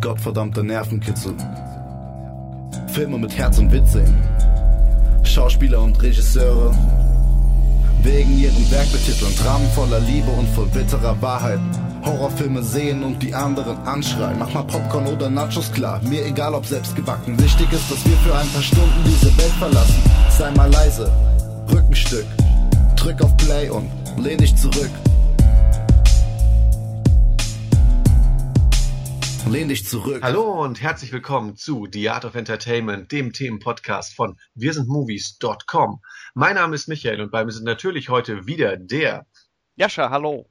Gottverdammter Nervenkitzel. Filme mit Herz und Witz sehen. Schauspieler und Regisseure wegen ihrem Werk betiteln. Dramen voller Liebe und voll bitterer Wahrheit. Horrorfilme sehen und die anderen anschreien. Mach mal Popcorn oder Nachos klar, mir egal ob selbst gebacken. Wichtig ist, dass wir für ein paar Stunden diese Welt verlassen. Sei mal leise, Rückenstück. Drück auf Play und lehn dich zurück. Lehn dich zurück. Hallo und herzlich willkommen zu The Art of Entertainment, dem Themenpodcast von wirsindmovies.com. Mein Name ist Michael und bei mir sind natürlich heute wieder der Jascha, hallo.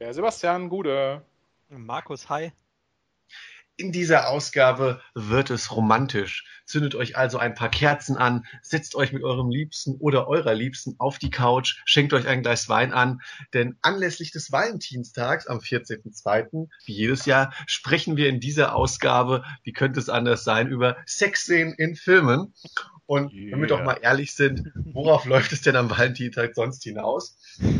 Der Sebastian Gude. Markus, hi. In dieser Ausgabe wird es romantisch. Zündet euch also ein paar Kerzen an, setzt euch mit eurem Liebsten oder eurer Liebsten auf die Couch, schenkt euch ein Glas Wein an, denn anlässlich des Valentinstags am 14.02., wie jedes Jahr, sprechen wir in dieser Ausgabe, wie könnte es anders sein, über Sexszenen in Filmen. Und yeah. wenn wir doch mal ehrlich sind, worauf läuft es denn am Valentinstag sonst hinaus?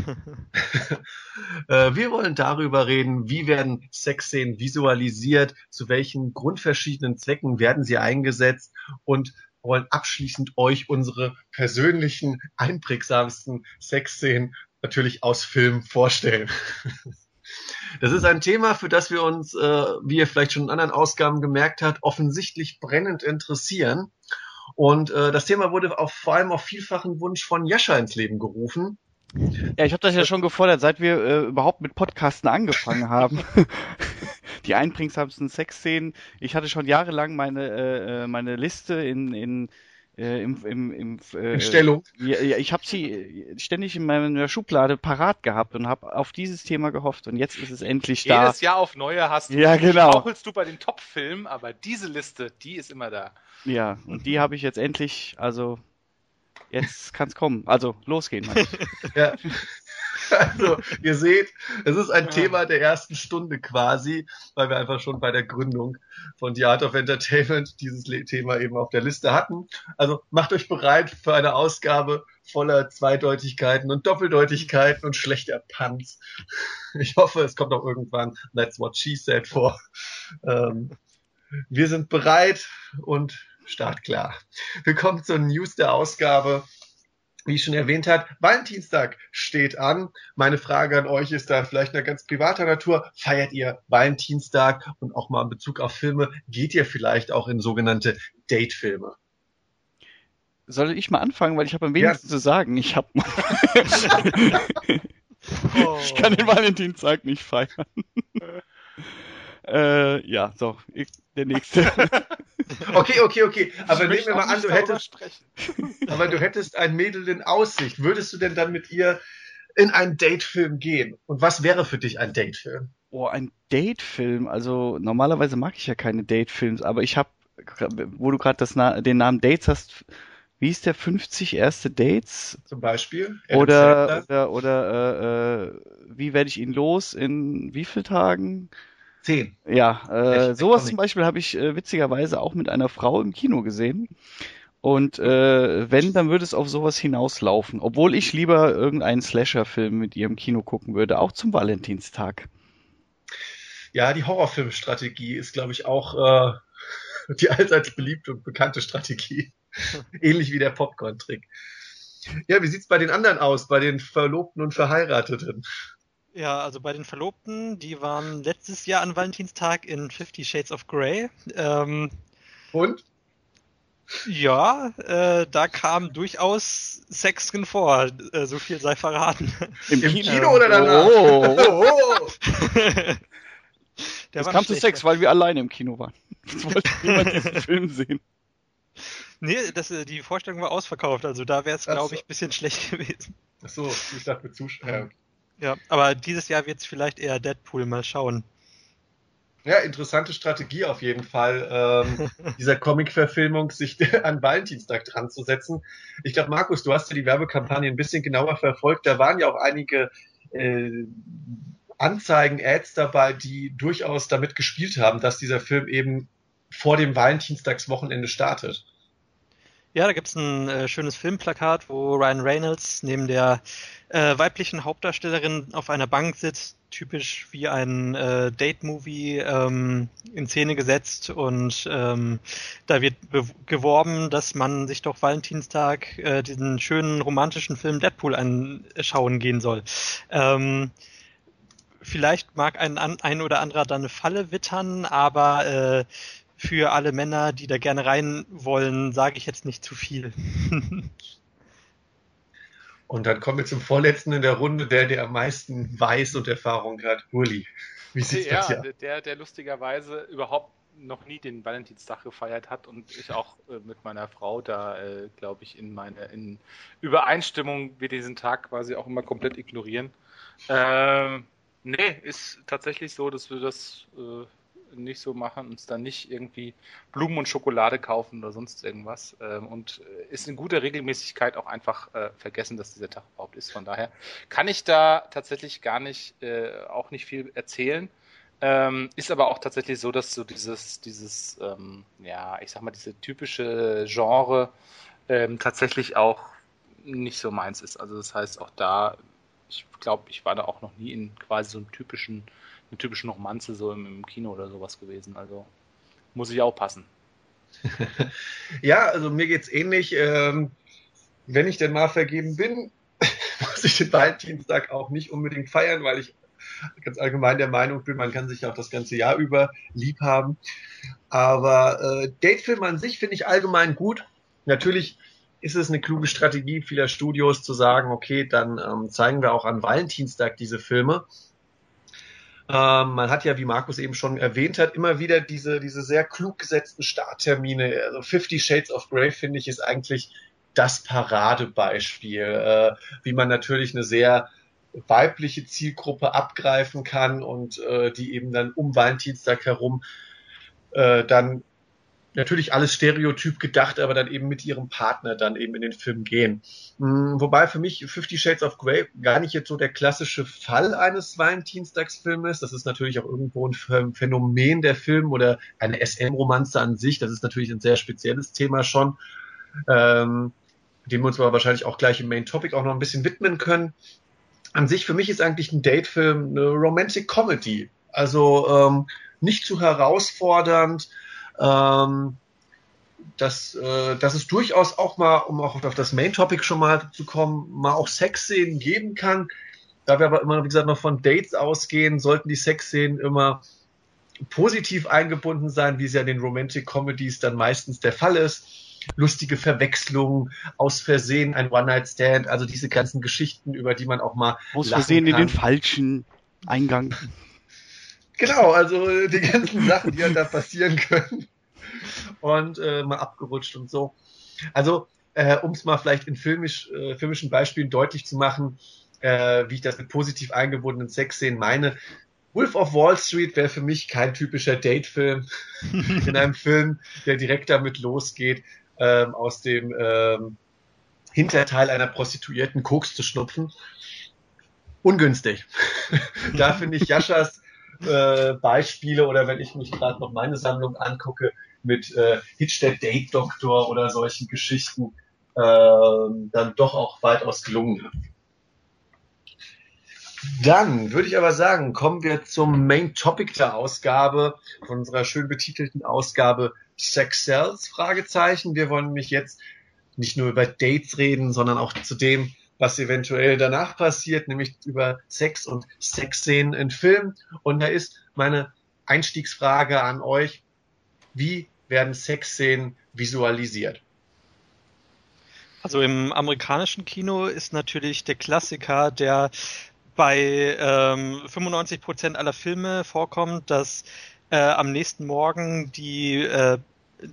Äh, wir wollen darüber reden, wie werden Sexszenen visualisiert, zu welchen grundverschiedenen Zwecken werden sie eingesetzt und wollen abschließend euch unsere persönlichen, einprägsamsten Sexszenen natürlich aus Filmen vorstellen. Das ist ein Thema, für das wir uns, äh, wie ihr vielleicht schon in anderen Ausgaben gemerkt habt, offensichtlich brennend interessieren. Und äh, das Thema wurde auf, vor allem auf vielfachen Wunsch von Jascha ins Leben gerufen. Ja, ich habe das ja schon gefordert, seit wir äh, überhaupt mit Podcasten angefangen haben. die einprägsamsten Sexszenen. Ich hatte schon jahrelang meine äh, äh meine Liste in in äh, im, im, im äh, in Stellung. Ja, ja, ich habe sie ständig in meiner Schublade parat gehabt und habe auf dieses Thema gehofft und jetzt ist es endlich Jedes da. Jedes Jahr auf neue hast du. Ja, genau. Du bei den Top-Filmen, aber diese Liste, die ist immer da. Ja, und die habe ich jetzt endlich, also jetzt kann's kommen. Also losgehen. ja. Also, ihr seht, es ist ein ja. Thema der ersten Stunde quasi, weil wir einfach schon bei der Gründung von The Art of Entertainment dieses Thema eben auf der Liste hatten. Also macht euch bereit für eine Ausgabe voller Zweideutigkeiten und Doppeldeutigkeiten und schlechter Punts. Ich hoffe, es kommt auch irgendwann That's What She Said vor. Ähm, wir sind bereit und startklar. Willkommen zur News der Ausgabe. Wie ich schon erwähnt hat, Valentinstag steht an. Meine Frage an euch ist da vielleicht eine ganz privater Natur. Feiert ihr Valentinstag und auch mal in Bezug auf Filme, geht ihr vielleicht auch in sogenannte Date-Filme? Soll ich mal anfangen, weil ich habe am wenigsten ja. zu sagen. Ich habe oh. Ich kann den Valentinstag nicht feiern. äh, ja, so, ich, der nächste. Okay, okay, okay. Aber nehmen wir mal an, du hättest, aber du hättest ein Mädel in Aussicht. Würdest du denn dann mit ihr in einen Datefilm gehen? Und was wäre für dich ein Datefilm? Oh, ein Datefilm. Also normalerweise mag ich ja keine Datefilms, aber ich habe, wo du gerade Na den Namen Dates hast, wie ist der 50 erste Dates? Zum Beispiel. Oder, oder, oder äh, äh, wie werde ich ihn los in wie vielen Tagen? Zehn. Ja, äh, sowas zum Beispiel habe ich äh, witzigerweise auch mit einer Frau im Kino gesehen. Und äh, wenn, dann würde es auf sowas hinauslaufen. Obwohl ich lieber irgendeinen Slasher-Film mit ihr im Kino gucken würde, auch zum Valentinstag. Ja, die Horrorfilmstrategie ist, glaube ich, auch äh, die allseits beliebte und bekannte Strategie. Ähnlich wie der Popcorn-Trick. Ja, wie sieht's bei den anderen aus, bei den Verlobten und Verheirateten? Ja, also bei den Verlobten, die waren letztes Jahr an Valentinstag in Fifty Shades of Grey. Ähm, Und? Ja, äh, da kam durchaus Sex drin vor, äh, so viel sei verraten. Im, Im Kino, Kino oder danach? Oh, oh, oh. es kam zu Sex, weil wir alleine im Kino waren. Jetzt wollte niemand diesen Film sehen. Nee, das, äh, die Vorstellung war ausverkauft, also da wäre es, glaube ich, ein bisschen schlecht gewesen. Ach so, ich dachte mit Zuschauern. Ja, aber dieses Jahr wird es vielleicht eher Deadpool, mal schauen. Ja, interessante Strategie auf jeden Fall, ähm, dieser Comic-Verfilmung sich an Valentinstag dran zu setzen. Ich glaube, Markus, du hast ja die Werbekampagne ein bisschen genauer verfolgt. Da waren ja auch einige äh, Anzeigen, Ads dabei, die durchaus damit gespielt haben, dass dieser Film eben vor dem Valentinstagswochenende startet. Ja, da gibt's ein äh, schönes Filmplakat, wo Ryan Reynolds neben der äh, weiblichen Hauptdarstellerin auf einer Bank sitzt, typisch wie ein äh, Date-Movie ähm, in Szene gesetzt und ähm, da wird geworben, dass man sich doch Valentinstag äh, diesen schönen romantischen Film Deadpool anschauen gehen soll. Ähm, vielleicht mag ein, ein oder anderer da eine Falle wittern, aber äh, für alle Männer, die da gerne rein wollen, sage ich jetzt nicht zu viel. und dann kommen wir zum vorletzten in der Runde, der, der am meisten weiß und Erfahrung hat. Uli, wie sieht ja, das ja? Der, der lustigerweise überhaupt noch nie den Valentinstag gefeiert hat und ich auch äh, mit meiner Frau da, äh, glaube ich, in meine in Übereinstimmung wir diesen Tag quasi auch immer komplett ignorieren. Ähm, nee, ist tatsächlich so, dass wir das äh, nicht so machen, uns dann nicht irgendwie Blumen und Schokolade kaufen oder sonst irgendwas. Ähm, und äh, ist in guter Regelmäßigkeit auch einfach äh, vergessen, dass dieser Tag überhaupt ist. Von daher kann ich da tatsächlich gar nicht, äh, auch nicht viel erzählen. Ähm, ist aber auch tatsächlich so, dass so dieses, dieses, ähm, ja, ich sag mal, diese typische Genre ähm, tatsächlich auch nicht so meins ist. Also das heißt, auch da, ich glaube, ich war da auch noch nie in quasi so einem typischen eine typische Romanze so im, im Kino oder sowas gewesen. Also muss ich auch passen. ja, also mir geht's ähnlich. Ähm, wenn ich denn mal vergeben bin, muss ich den Valentinstag auch nicht unbedingt feiern, weil ich ganz allgemein der Meinung bin, man kann sich auch das ganze Jahr über lieb haben. Aber äh, Datefilm an sich finde ich allgemein gut. Natürlich ist es eine kluge Strategie vieler Studios zu sagen, okay, dann ähm, zeigen wir auch an Valentinstag diese Filme. Ähm, man hat ja, wie Markus eben schon erwähnt hat, immer wieder diese, diese sehr klug gesetzten Starttermine. Also Fifty Shades of Grey, finde ich, ist eigentlich das Paradebeispiel, äh, wie man natürlich eine sehr weibliche Zielgruppe abgreifen kann und äh, die eben dann um Valentinstag herum äh, dann natürlich alles stereotyp gedacht, aber dann eben mit ihrem Partner dann eben in den Film gehen. Mhm, wobei für mich Fifty Shades of Grey gar nicht jetzt so der klassische Fall eines Valentinstagsfilmes. Das ist natürlich auch irgendwo ein Phänomen der Film oder eine SM-Romanze an sich. Das ist natürlich ein sehr spezielles Thema schon, ähm, dem wir uns aber wahrscheinlich auch gleich im Main Topic auch noch ein bisschen widmen können. An sich für mich ist eigentlich ein Datefilm eine Romantic Comedy. Also ähm, nicht zu herausfordernd, ähm, dass, äh, dass es durchaus auch mal, um auch auf das Main-Topic schon mal zu kommen, mal auch Sexszenen geben kann. Da wir aber immer, wie gesagt, noch von Dates ausgehen, sollten die Sexszenen immer positiv eingebunden sein, wie es ja in den Romantic Comedies dann meistens der Fall ist. Lustige Verwechslungen, aus Versehen ein One-Night-Stand, also diese ganzen Geschichten, über die man auch mal. Aus Versehen kann. in den falschen Eingang. Genau, also die ganzen Sachen, die halt da passieren können. Und äh, mal abgerutscht und so. Also, äh, um es mal vielleicht in filmisch, äh, filmischen Beispielen deutlich zu machen, äh, wie ich das mit positiv eingebundenen Sexszenen meine. Wolf of Wall Street wäre für mich kein typischer Date-Film in einem Film, der direkt damit losgeht, ähm, aus dem ähm, Hinterteil einer Prostituierten Koks zu schnupfen. Ungünstig. da finde ich Jaschas äh, Beispiele oder wenn ich mich gerade noch meine Sammlung angucke mit äh, Hitch der Date Doktor oder solchen Geschichten, äh, dann doch auch weitaus gelungen. Dann würde ich aber sagen, kommen wir zum Main Topic der Ausgabe, von unserer schön betitelten Ausgabe Sex Cells. Wir wollen nämlich jetzt nicht nur über Dates reden, sondern auch zu dem, was eventuell danach passiert, nämlich über Sex und Sexszenen in Filmen. Und da ist meine Einstiegsfrage an euch, wie werden Sexszenen visualisiert? Also im amerikanischen Kino ist natürlich der Klassiker, der bei ähm, 95 Prozent aller Filme vorkommt, dass äh, am nächsten Morgen die äh,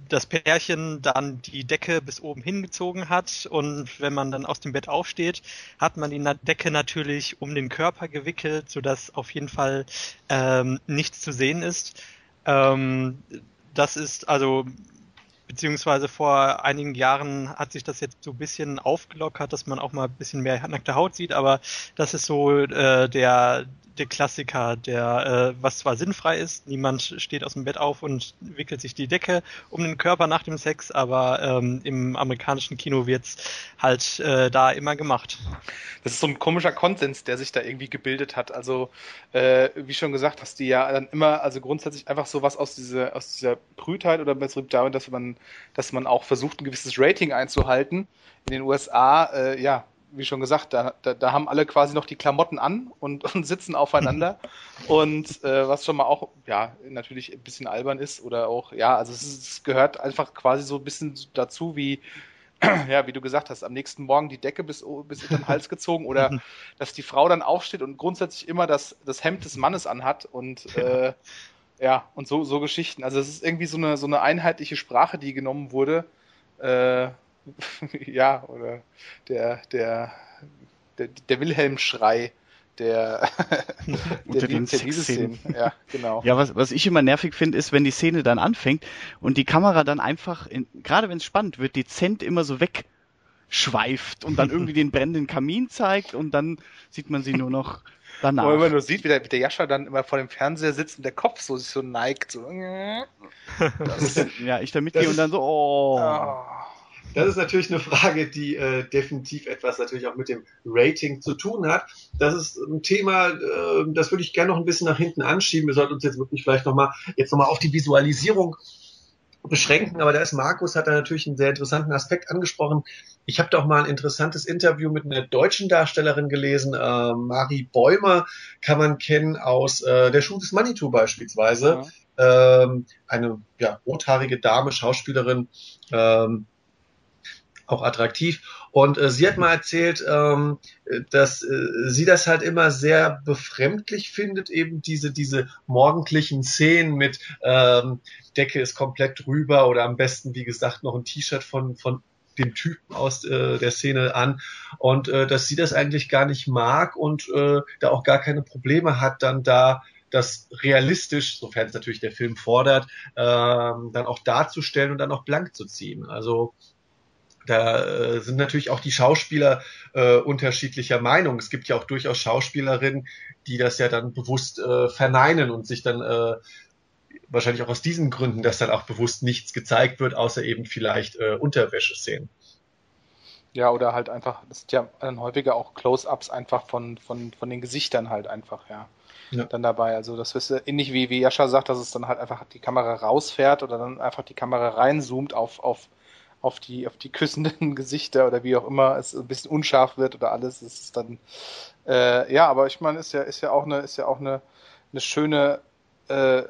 das Pärchen dann die Decke bis oben hingezogen hat und wenn man dann aus dem Bett aufsteht, hat man die Decke natürlich um den Körper gewickelt, sodass auf jeden Fall ähm, nichts zu sehen ist. Ähm, das ist also beziehungsweise vor einigen Jahren hat sich das jetzt so ein bisschen aufgelockert, dass man auch mal ein bisschen mehr nackte Haut sieht, aber das ist so äh, der der Klassiker, der äh, was zwar sinnfrei ist, niemand steht aus dem Bett auf und wickelt sich die Decke um den Körper nach dem Sex, aber ähm, im amerikanischen Kino wird's halt äh, da immer gemacht. Das ist so ein komischer Konsens, der sich da irgendwie gebildet hat. Also äh, wie schon gesagt, hast die ja dann immer, also grundsätzlich einfach sowas aus dieser aus dieser Brütheit oder besser darin, dass man, dass man auch versucht, ein gewisses Rating einzuhalten. In den USA, äh, ja, wie schon gesagt, da, da, da haben alle quasi noch die Klamotten an und, und sitzen aufeinander. und äh, was schon mal auch, ja, natürlich ein bisschen albern ist oder auch, ja, also es, ist, es gehört einfach quasi so ein bisschen dazu, wie, ja, wie du gesagt hast, am nächsten Morgen die Decke bis, bis in den Hals gezogen oder dass die Frau dann aufsteht und grundsätzlich immer das, das Hemd des Mannes anhat und äh, ja, und so, so Geschichten. Also es ist irgendwie so eine, so eine einheitliche Sprache, die genommen wurde. Äh, ja, oder der, der, der, der Wilhelm-Schrei der, der, den der diese Szene. Ja, genau. Ja, was, was ich immer nervig finde, ist, wenn die Szene dann anfängt und die Kamera dann einfach, in, gerade wenn es spannend wird, dezent immer so wegschweift und dann irgendwie den brennenden Kamin zeigt und dann sieht man sie nur noch danach. Wo man nur sieht, wie der, wie der Jascha dann immer vor dem Fernseher sitzt und der Kopf so sich so neigt. So. Das, ja, ich da mitgehe und dann so, oh. oh. Das ist natürlich eine Frage, die äh, definitiv etwas natürlich auch mit dem Rating zu tun hat. Das ist ein Thema, äh, das würde ich gerne noch ein bisschen nach hinten anschieben. Wir sollten uns jetzt wirklich vielleicht nochmal jetzt nochmal auf die Visualisierung beschränken, aber da ist Markus, hat da natürlich einen sehr interessanten Aspekt angesprochen. Ich habe doch mal ein interessantes Interview mit einer deutschen Darstellerin gelesen, äh, Marie Bäumer kann man kennen aus äh, der Schule des Manitou beispielsweise. Ja. Ähm, eine ja, rothaarige Dame, Schauspielerin, ähm, auch attraktiv. Und äh, sie hat mal erzählt, ähm, dass äh, sie das halt immer sehr befremdlich findet, eben diese, diese morgendlichen Szenen mit ähm, Decke ist komplett drüber oder am besten, wie gesagt, noch ein T-Shirt von, von dem Typen aus äh, der Szene an und äh, dass sie das eigentlich gar nicht mag und äh, da auch gar keine Probleme hat, dann da das realistisch, sofern es natürlich der Film fordert, ähm, dann auch darzustellen und dann auch blank zu ziehen. Also da äh, sind natürlich auch die Schauspieler äh, unterschiedlicher Meinung. Es gibt ja auch durchaus Schauspielerinnen, die das ja dann bewusst äh, verneinen und sich dann äh, wahrscheinlich auch aus diesen Gründen, dass dann auch bewusst nichts gezeigt wird, außer eben vielleicht äh, Unterwäscheszenen. Ja, oder halt einfach, das sind ja dann häufiger auch Close-ups einfach von, von, von den Gesichtern halt einfach, ja. ja. Dann dabei. Also das ist ähnlich wie, wie Jascha sagt, dass es dann halt einfach die Kamera rausfährt oder dann einfach die Kamera reinzoomt auf, auf auf die, auf die küssenden Gesichter oder wie auch immer es ein bisschen unscharf wird oder alles. Es ist dann, äh, ja, aber ich meine, ist ja, ist ja auch eine, ist ja auch eine, eine schöne, äh,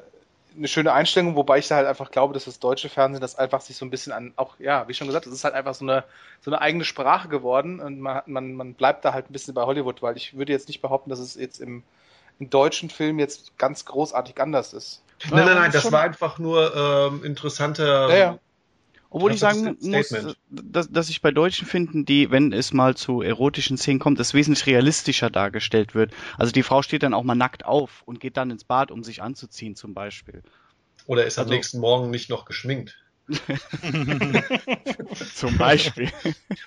eine schöne Einstellung, wobei ich da halt einfach glaube, dass das deutsche Fernsehen das einfach sich so ein bisschen an, auch, ja, wie schon gesagt, es ist halt einfach so eine, so eine eigene Sprache geworden und man, man, man bleibt da halt ein bisschen bei Hollywood, weil ich würde jetzt nicht behaupten, dass es jetzt im, im deutschen Film jetzt ganz großartig anders ist. Nein, nein, nein, das war einfach nur ähm, interessanter ja, ja. Obwohl ich sagen muss, dass, dass ich bei Deutschen finden, die, wenn es mal zu erotischen Szenen kommt, es wesentlich realistischer dargestellt wird. Also die Frau steht dann auch mal nackt auf und geht dann ins Bad, um sich anzuziehen zum Beispiel. Oder ist also, am nächsten Morgen nicht noch geschminkt. Zum Beispiel.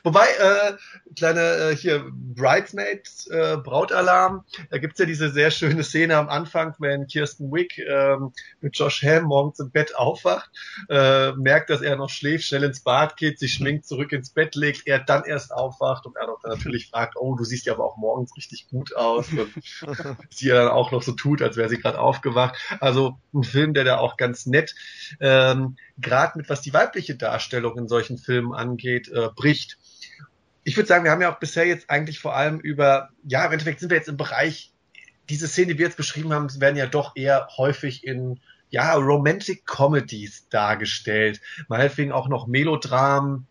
Wobei, äh, kleine äh, hier Bridesmaids, äh, Brautalarm, da gibt's ja diese sehr schöne Szene am Anfang, wenn Kirsten Wick ähm, mit Josh Ham morgens im Bett aufwacht, äh, merkt, dass er noch schläft, schnell ins Bad geht, sich schminkt, zurück ins Bett legt, er dann erst aufwacht und er dann natürlich fragt, oh, du siehst ja aber auch morgens richtig gut aus. Und sie dann auch noch so tut, als wäre sie gerade aufgewacht. Also ein Film, der da auch ganz nett ähm, gerade mit was die weibliche Darstellung in solchen Filmen angeht, äh, bricht. Ich würde sagen, wir haben ja auch bisher jetzt eigentlich vor allem über, ja, im Endeffekt sind wir jetzt im Bereich, diese Szene, die wir jetzt beschrieben haben, werden ja doch eher häufig in ja, Romantic Comedies dargestellt. Meinetwegen auch noch Melodramen.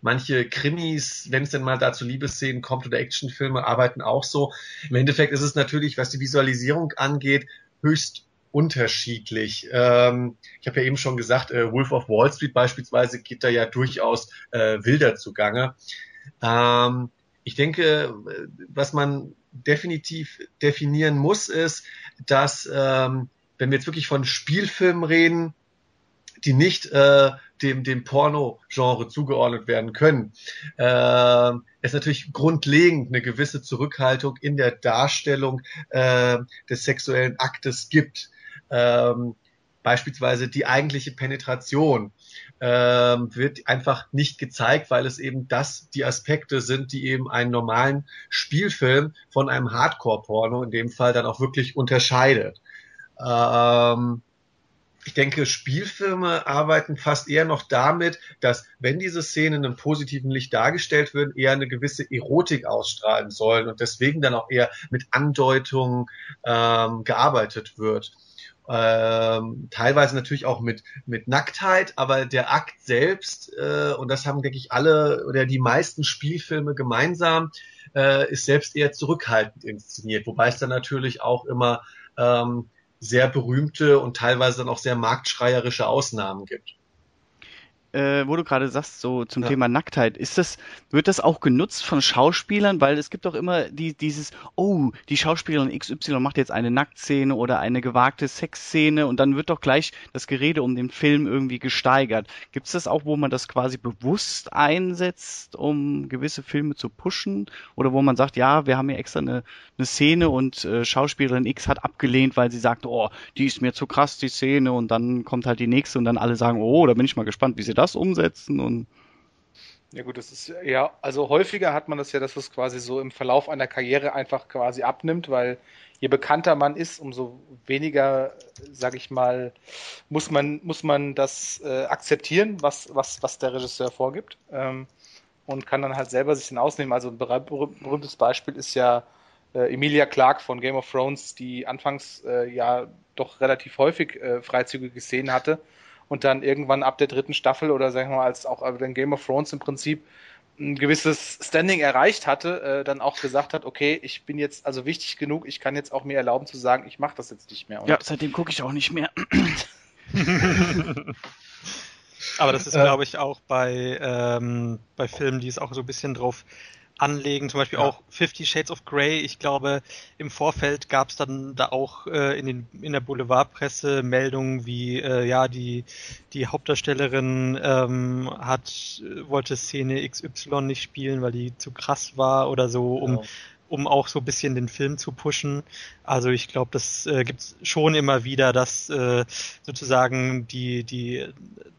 Manche Krimis, wenn es denn mal dazu Liebesszenen kommt oder Actionfilme, arbeiten auch so. Im Endeffekt ist es natürlich, was die Visualisierung angeht, höchst unterschiedlich. Ähm, ich habe ja eben schon gesagt, äh, Wolf of Wall Street beispielsweise geht da ja durchaus äh, wilder zugange. Ähm, ich denke, was man definitiv definieren muss, ist, dass ähm, wenn wir jetzt wirklich von Spielfilmen reden, die nicht äh, dem, dem Porno-Genre zugeordnet werden können. Äh, ist natürlich grundlegend eine gewisse Zurückhaltung in der Darstellung äh, des sexuellen Aktes gibt. Ähm, beispielsweise die eigentliche Penetration ähm, wird einfach nicht gezeigt, weil es eben das die Aspekte sind, die eben einen normalen Spielfilm von einem Hardcore-Porno in dem Fall dann auch wirklich unterscheidet. Ähm, ich denke, Spielfilme arbeiten fast eher noch damit, dass, wenn diese Szenen in einem positiven Licht dargestellt werden, eher eine gewisse Erotik ausstrahlen sollen und deswegen dann auch eher mit Andeutungen ähm, gearbeitet wird. Ähm, teilweise natürlich auch mit, mit Nacktheit, aber der Akt selbst, äh, und das haben, denke ich, alle oder die meisten Spielfilme gemeinsam, äh, ist selbst eher zurückhaltend inszeniert, wobei es dann natürlich auch immer ähm, sehr berühmte und teilweise dann auch sehr marktschreierische Ausnahmen gibt äh, wo du gerade sagst, so zum ja. Thema Nacktheit, ist das, wird das auch genutzt von Schauspielern? Weil es gibt doch immer die, dieses, oh, die Schauspielerin XY macht jetzt eine Nacktszene oder eine gewagte Sexszene und dann wird doch gleich das Gerede um den Film irgendwie gesteigert. Gibt es das auch, wo man das quasi bewusst einsetzt, um gewisse Filme zu pushen? Oder wo man sagt, ja, wir haben hier extra eine, eine Szene und äh, Schauspielerin X hat abgelehnt, weil sie sagt, oh, die ist mir zu krass, die Szene, und dann kommt halt die nächste und dann alle sagen, oh, da bin ich mal gespannt, wie sie das das umsetzen und ja gut, das ist ja, also häufiger hat man das ja, dass es quasi so im Verlauf einer Karriere einfach quasi abnimmt, weil je bekannter man ist, umso weniger, sag ich mal, muss man, muss man das äh, akzeptieren, was, was, was der Regisseur vorgibt. Ähm, und kann dann halt selber sich dann ausnehmen. Also ein berühmtes Beispiel ist ja äh, Emilia Clarke von Game of Thrones, die anfangs äh, ja doch relativ häufig äh, freizügige Szenen hatte und dann irgendwann ab der dritten Staffel oder sagen wir mal, als auch den Game of Thrones im Prinzip ein gewisses Standing erreicht hatte, äh, dann auch gesagt hat, okay, ich bin jetzt also wichtig genug, ich kann jetzt auch mir erlauben zu sagen, ich mache das jetzt nicht mehr. Und ja, seitdem gucke ich auch nicht mehr. Aber das ist, äh, glaube ich, auch bei, ähm, bei Filmen, die es auch so ein bisschen drauf anlegen, zum Beispiel ja. auch Fifty Shades of Grey. Ich glaube, im Vorfeld gab es dann da auch äh, in, den, in der Boulevardpresse Meldungen wie, äh, ja, die, die Hauptdarstellerin ähm, hat, wollte Szene XY nicht spielen, weil die zu krass war oder so, um, genau. Um auch so ein bisschen den Film zu pushen. Also ich glaube, das äh, gibt schon immer wieder, dass äh, sozusagen die, die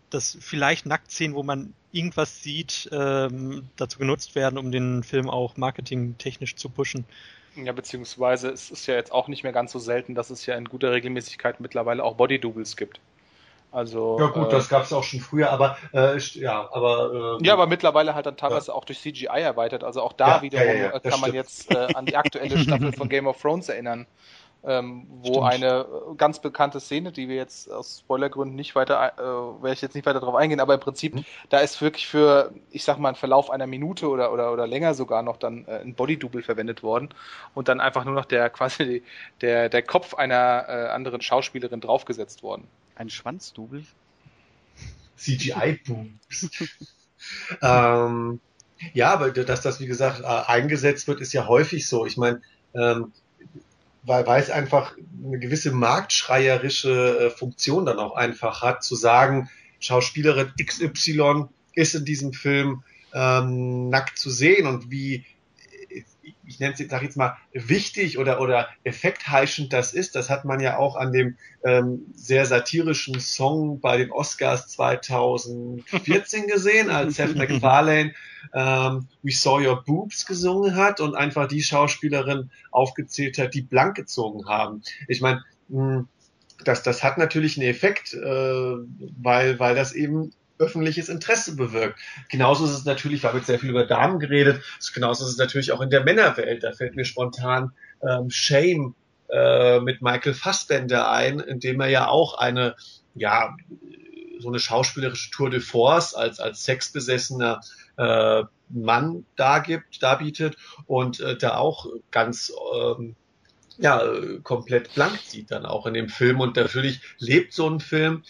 dass vielleicht Nacktszenen, wo man irgendwas sieht, ähm, dazu genutzt werden, um den Film auch marketingtechnisch zu pushen. Ja, beziehungsweise es ist ja jetzt auch nicht mehr ganz so selten, dass es ja in guter Regelmäßigkeit mittlerweile auch Body-Doubles gibt. Also, ja gut, äh, das gab es auch schon früher, aber äh, ja, aber äh, ja, aber mittlerweile halt dann teilweise ja. auch durch CGI erweitert. Also auch da ja, wiederum ja, kann man jetzt äh, an die aktuelle Staffel von Game of Thrones erinnern, ähm, wo Stimmt. eine äh, ganz bekannte Szene, die wir jetzt aus Spoilergründen nicht weiter, äh, werde ich jetzt nicht weiter darauf eingehen, aber im Prinzip, mhm. da ist wirklich für, ich sag mal, einen Verlauf einer Minute oder, oder, oder länger sogar noch dann äh, ein Body-Double verwendet worden und dann einfach nur noch der quasi der, der Kopf einer äh, anderen Schauspielerin draufgesetzt worden. Ein Schwanzdouble? CGI-Boobs. ähm, ja, aber dass das, wie gesagt, äh, eingesetzt wird, ist ja häufig so. Ich meine, ähm, weil, weil es einfach eine gewisse marktschreierische äh, Funktion dann auch einfach hat, zu sagen, Schauspielerin XY ist in diesem Film ähm, nackt zu sehen und wie ich nenne es jetzt, sag jetzt mal, wichtig oder, oder effektheischend das ist, das hat man ja auch an dem ähm, sehr satirischen Song bei den Oscars 2014 gesehen, als Seth MacFarlane ähm, We Saw Your Boobs gesungen hat und einfach die Schauspielerin aufgezählt hat, die blank gezogen haben. Ich meine, hm, das, das hat natürlich einen Effekt, äh, weil, weil das eben öffentliches Interesse bewirkt. Genauso ist es natürlich, wir haben jetzt sehr viel über Damen geredet, genauso ist es natürlich auch in der Männerwelt. Da fällt mir spontan ähm, Shame äh, mit Michael Fassbender ein, in dem er ja auch eine, ja, so eine schauspielerische Tour de Force als, als sexbesessener äh, Mann dargibt, darbietet und äh, da auch ganz ähm, ja, komplett blank sieht dann auch in dem Film. Und natürlich lebt so ein Film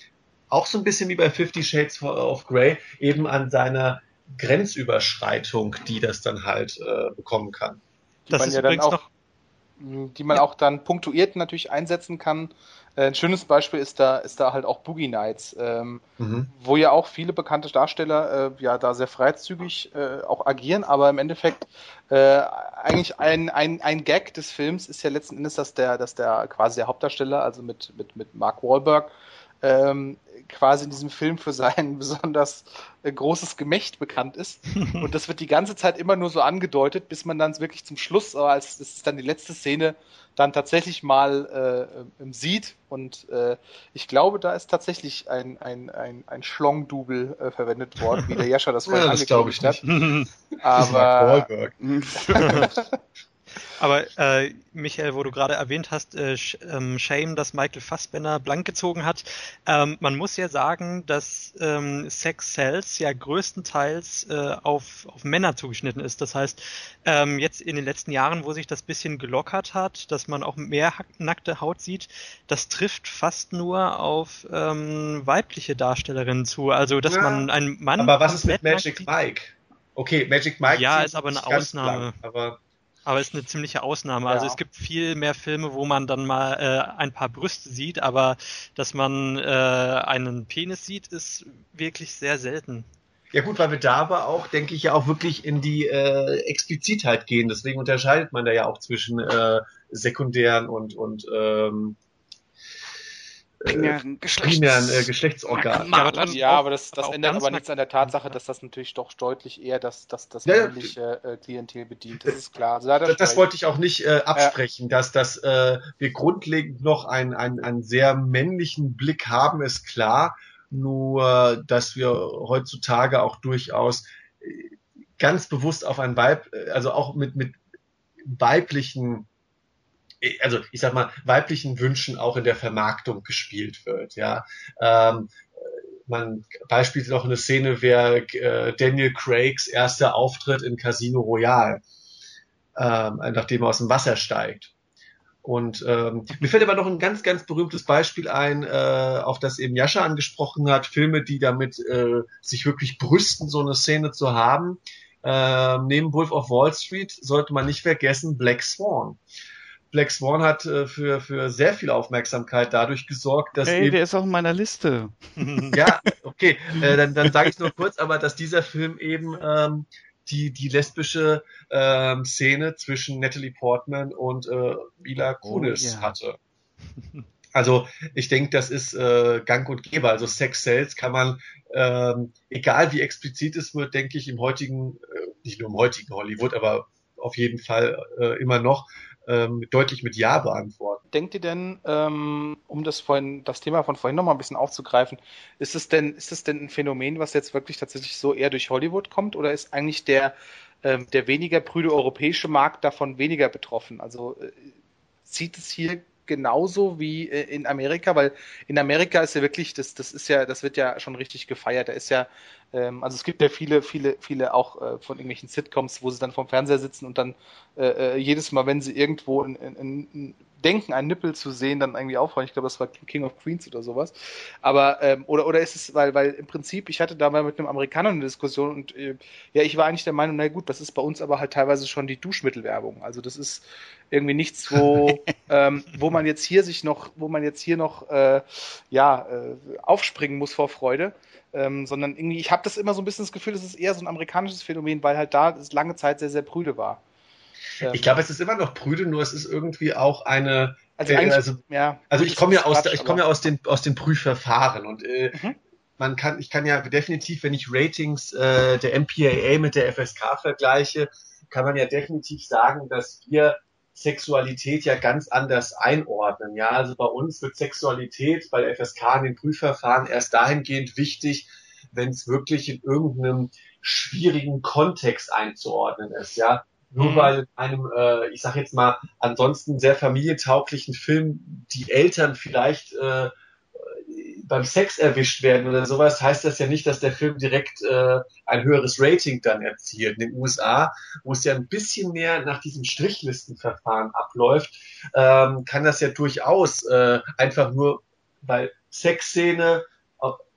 auch so ein bisschen wie bei Fifty Shades of Grey, eben an seiner Grenzüberschreitung, die das dann halt äh, bekommen kann. Das ist ja übrigens noch die man auch dann punktuiert natürlich einsetzen kann. Äh, ein schönes Beispiel ist da, ist da halt auch Boogie Nights, ähm, mhm. wo ja auch viele bekannte Darsteller äh, ja da sehr freizügig äh, auch agieren, aber im Endeffekt äh, eigentlich ein, ein, ein Gag des Films ist ja letzten Endes, dass der, dass der quasi der Hauptdarsteller, also mit, mit, mit Mark Wahlberg, ähm, quasi in diesem Film für sein besonders äh, großes Gemächt bekannt ist. Und das wird die ganze Zeit immer nur so angedeutet, bis man dann wirklich zum Schluss, aber als das ist dann die letzte Szene, dann tatsächlich mal äh, sieht. Und äh, ich glaube, da ist tatsächlich ein, ein, ein, ein Schlong-Double äh, verwendet worden, wie der Jascha das vorhin ja, angekündigt hat. Aber Aber äh, Michael, wo du gerade erwähnt hast, äh, ähm, Shame, dass Michael Fassbender blank gezogen hat. Ähm, man muss ja sagen, dass ähm, Sex Cells ja größtenteils äh, auf, auf Männer zugeschnitten ist. Das heißt, ähm, jetzt in den letzten Jahren, wo sich das bisschen gelockert hat, dass man auch mehr nackte Haut sieht, das trifft fast nur auf ähm, weibliche Darstellerinnen zu. Also, dass ja, man einen Mann. Aber was ist mit Magic Mike? Okay, Magic Mike. Ja, ist aber eine Ausnahme. Blank, aber aber ist eine ziemliche Ausnahme. Also ja. Also es gibt viel mehr Filme, wo man dann mal äh, ein paar Brüste sieht, aber dass man äh, einen Penis sieht, ist wirklich sehr selten. Ja gut, weil wir da aber auch, denke ich, ja auch wirklich in die äh, Explizitheit gehen. Deswegen unterscheidet man da ja auch zwischen äh, sekundären und, und ähm, primären, Geschlechts primären äh, Geschlechtsorgan. Ja, aber, ja, aber das, das aber ändert aber nichts an der Tatsache, dass das natürlich doch deutlich eher das, das, das ja, männliche äh, Klientel bedient. Das ist klar. Also das, das wollte ich auch nicht äh, absprechen, ja. dass, dass äh, wir grundlegend noch einen, einen, einen sehr männlichen Blick haben, ist klar. Nur, dass wir heutzutage auch durchaus äh, ganz bewusst auf ein Weib, äh, also auch mit, mit weiblichen also ich sag mal, weiblichen Wünschen auch in der Vermarktung gespielt wird, ja. Ähm, man beispielsweise noch eine Szene wäre äh, Daniel Craigs erster Auftritt in Casino Royale, ähm, nachdem er aus dem Wasser steigt. Und ähm, mir fällt aber noch ein ganz, ganz berühmtes Beispiel ein, äh, auf das eben Jascha angesprochen hat, Filme, die damit äh, sich wirklich brüsten, so eine Szene zu haben. Äh, neben Wolf of Wall Street sollte man nicht vergessen Black Swan. Black Swan hat äh, für, für sehr viel Aufmerksamkeit dadurch gesorgt, dass. Hey, der ist auch in meiner Liste. ja, okay, äh, dann, dann sage ich nur kurz, aber dass dieser Film eben ähm, die, die lesbische ähm, Szene zwischen Natalie Portman und äh, Mila oh, Kunis oh, yeah. hatte. Also ich denke, das ist äh, Gang und Geber. Also Sex Sales kann man, ähm, egal wie explizit es wird, denke ich, im heutigen, äh, nicht nur im heutigen Hollywood, aber auf jeden Fall äh, immer noch ähm, deutlich mit Ja beantworten. Denkt ihr denn, ähm, um das vorhin, das Thema von vorhin nochmal ein bisschen aufzugreifen, ist es denn, ist es denn ein Phänomen, was jetzt wirklich tatsächlich so eher durch Hollywood kommt oder ist eigentlich der, ähm, der weniger prüde europäische Markt davon weniger betroffen? Also äh, zieht es hier genauso wie äh, in Amerika, weil in Amerika ist ja wirklich, das, das ist ja, das wird ja schon richtig gefeiert. Da ist ja, also es gibt ja viele, viele, viele auch äh, von irgendwelchen Sitcoms, wo sie dann vorm Fernseher sitzen und dann äh, äh jedes Mal, wenn sie irgendwo in, in, in denken, einen Nippel zu sehen, dann irgendwie aufhören. Ich glaube, das war King of Queens oder sowas. Aber, ähm, oder, oder ist es, weil, weil im Prinzip, ich hatte da mal mit einem Amerikaner eine Diskussion und äh, ja, ich war eigentlich der Meinung, na gut, das ist bei uns aber halt teilweise schon die Duschmittelwerbung. Also das ist irgendwie nichts, wo, ähm, wo man jetzt hier sich noch, wo man jetzt hier noch äh, ja, äh, aufspringen muss vor Freude. Ähm, sondern irgendwie, ich habe das immer so ein bisschen das Gefühl, es ist eher so ein amerikanisches Phänomen, weil halt da es lange Zeit sehr, sehr prüde war. Ich glaube, es ist immer noch prüde, nur es ist irgendwie auch eine. Also, äh, also, ja, also ich komme ja aus, Quatsch, ich komme ja aus den aus den Prüfverfahren und äh, mhm. man kann, ich kann ja definitiv, wenn ich Ratings äh, der MPAA mit der FSK vergleiche, kann man ja definitiv sagen, dass wir Sexualität ja ganz anders einordnen. Ja, also bei uns wird Sexualität bei der FSK in den Prüfverfahren erst dahingehend wichtig, wenn es wirklich in irgendeinem schwierigen Kontext einzuordnen ist. Ja, nur mhm. weil in einem, äh, ich sag jetzt mal, ansonsten sehr familientauglichen Film die Eltern vielleicht äh, beim Sex erwischt werden oder sowas, heißt das ja nicht, dass der Film direkt äh, ein höheres Rating dann erzielt. In den USA, wo es ja ein bisschen mehr nach diesem Strichlistenverfahren abläuft, ähm, kann das ja durchaus äh, einfach nur, weil Sexszene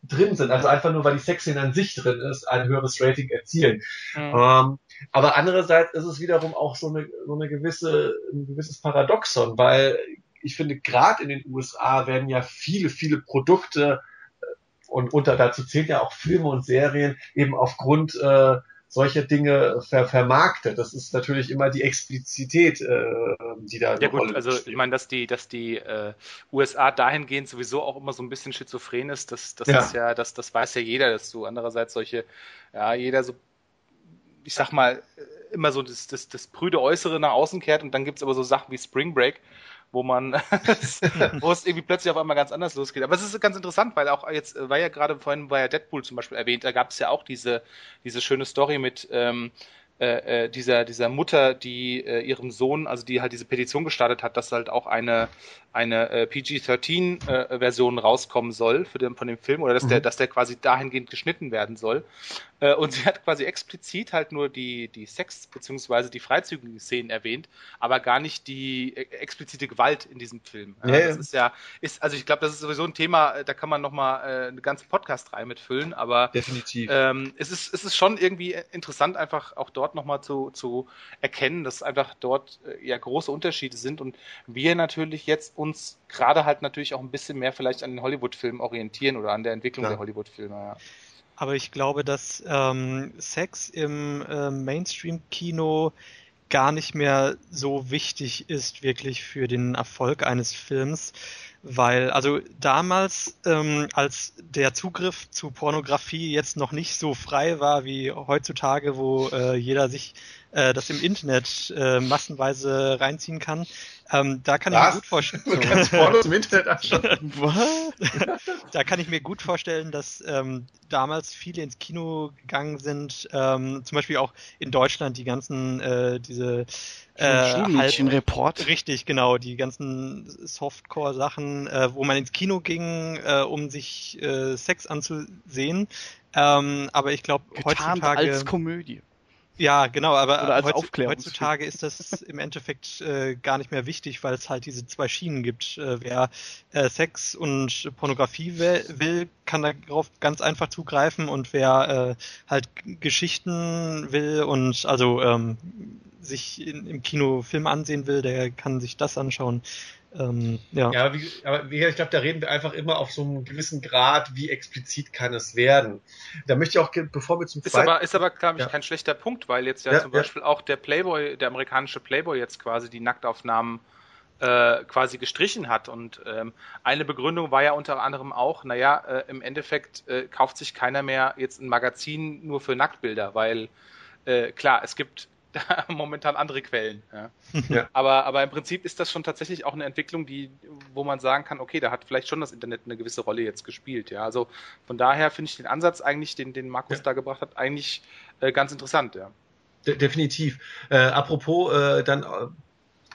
drin sind, also einfach nur, weil die Sexszene an sich drin ist, ein höheres Rating erzielen. Mhm. Ähm, aber andererseits ist es wiederum auch so eine, so eine gewisse, ein gewisses Paradoxon, weil ich finde, gerade in den USA werden ja viele, viele Produkte äh, und unter dazu zählt ja auch Filme und Serien eben aufgrund äh, solche Dinge ver vermarktet. Das ist natürlich immer die Explizität, äh, die da ja, gut, Rolle also ich meine, dass die, dass die äh, USA dahingehend sowieso auch immer so ein bisschen schizophren ist, das, das ja. ist ja, das, das weiß ja jeder, dass du andererseits solche, ja, jeder so, ich sag mal, immer so das, das, das prüde Äußere nach außen kehrt und dann gibt's aber so Sachen wie Spring Break, wo man, wo es irgendwie plötzlich auf einmal ganz anders losgeht. Aber es ist ganz interessant, weil auch jetzt war ja gerade vorhin war ja Deadpool zum Beispiel erwähnt, da gab es ja auch diese, diese schöne Story mit, ähm, äh, äh, dieser, dieser Mutter, die äh, ihrem Sohn, also die halt diese Petition gestartet hat, dass halt auch eine, eine äh, PG-13-Version äh, rauskommen soll für den, von dem Film oder dass mhm. der, dass der quasi dahingehend geschnitten werden soll. Äh, und sie hat quasi explizit halt nur die, die Sex- beziehungsweise die freizügigen Szenen erwähnt, aber gar nicht die äh, explizite Gewalt in diesem Film. Ja, ja. Das ist ja, ist, also ich glaube, das ist sowieso ein Thema, äh, da kann man nochmal äh, eine ganze Podcast-Reihe mitfüllen, aber definitiv. Ähm, es, ist, es ist schon irgendwie interessant, einfach auch dort dort nochmal zu, zu erkennen, dass einfach dort äh, ja große Unterschiede sind und wir natürlich jetzt uns gerade halt natürlich auch ein bisschen mehr vielleicht an den Hollywood-Filmen orientieren oder an der Entwicklung ja. der Hollywood-Filme. Ja. Aber ich glaube, dass ähm, Sex im äh, Mainstream-Kino gar nicht mehr so wichtig ist wirklich für den Erfolg eines Films, weil also damals, ähm, als der Zugriff zu Pornografie jetzt noch nicht so frei war wie heutzutage, wo äh, jeder sich äh, das im Internet äh, massenweise reinziehen kann, ähm, da kann Was? ich mir gut vorstellen. Du kannst Pornos im Internet anschauen. da kann ich mir gut vorstellen, dass ähm, damals viele ins Kino gegangen sind, ähm, zum Beispiel auch in Deutschland die ganzen äh, diese äh, Schulmädchenreport. Richtig, genau, die ganzen Softcore-Sachen, äh, wo man ins Kino ging, äh, um sich äh, Sex anzusehen. Ähm, aber ich glaube heutzutage als Komödie. Ja, genau, aber heutzutage ist das im Endeffekt äh, gar nicht mehr wichtig, weil es halt diese zwei Schienen gibt. Äh, wer äh, Sex und Pornografie will, will, kann darauf ganz einfach zugreifen und wer äh, halt Geschichten will und also ähm, sich in, im Kino Film ansehen will, der kann sich das anschauen. Ähm, ja, ja wie, aber wie, ich glaube, da reden wir einfach immer auf so einem gewissen Grad, wie explizit kann es werden. Da möchte ich auch, bevor wir zum ist zweiten... Aber, ist aber, glaube ich, ja. kein schlechter Punkt, weil jetzt ja, ja zum Beispiel auch der Playboy, der amerikanische Playboy jetzt quasi die Nacktaufnahmen äh, quasi gestrichen hat. Und ähm, eine Begründung war ja unter anderem auch, naja, äh, im Endeffekt äh, kauft sich keiner mehr jetzt ein Magazin nur für Nacktbilder, weil äh, klar, es gibt momentan andere Quellen. Ja. ja. Aber, aber im Prinzip ist das schon tatsächlich auch eine Entwicklung, die, wo man sagen kann, okay, da hat vielleicht schon das Internet eine gewisse Rolle jetzt gespielt. Ja. Also von daher finde ich den Ansatz eigentlich, den, den Markus ja. da gebracht hat, eigentlich äh, ganz interessant, ja. De definitiv. Äh, apropos, äh, dann äh,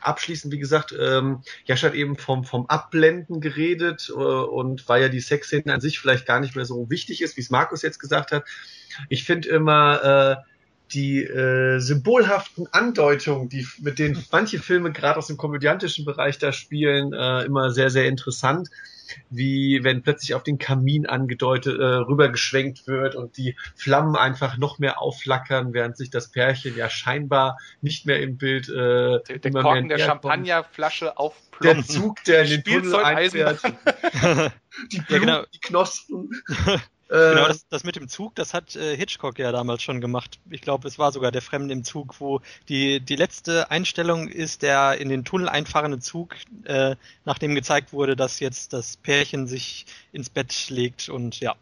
abschließend, wie gesagt, ähm, Jasch hat eben vom, vom Abblenden geredet äh, und weil ja die Sexszene an sich vielleicht gar nicht mehr so wichtig ist, wie es Markus jetzt gesagt hat. Ich finde immer, äh, die äh, symbolhaften Andeutungen, die mit denen manche Filme gerade aus dem komödiantischen Bereich da spielen, äh, immer sehr, sehr interessant. Wie wenn plötzlich auf den Kamin angedeutet, äh, rübergeschwenkt wird und die Flammen einfach noch mehr aufflackern, während sich das Pärchen ja scheinbar nicht mehr im Bild äh, der, der Korken der Champagnerflasche aufploppt. Der Zug, der in den Tunnel einfährt. die Blumen, ja, genau. die Knospen. Genau, äh, das, das mit dem Zug, das hat äh, Hitchcock ja damals schon gemacht. Ich glaube, es war sogar der Fremde im Zug, wo die, die letzte Einstellung ist der in den Tunnel einfahrende Zug, äh, nachdem gezeigt wurde, dass jetzt das Pärchen sich ins Bett legt und ja.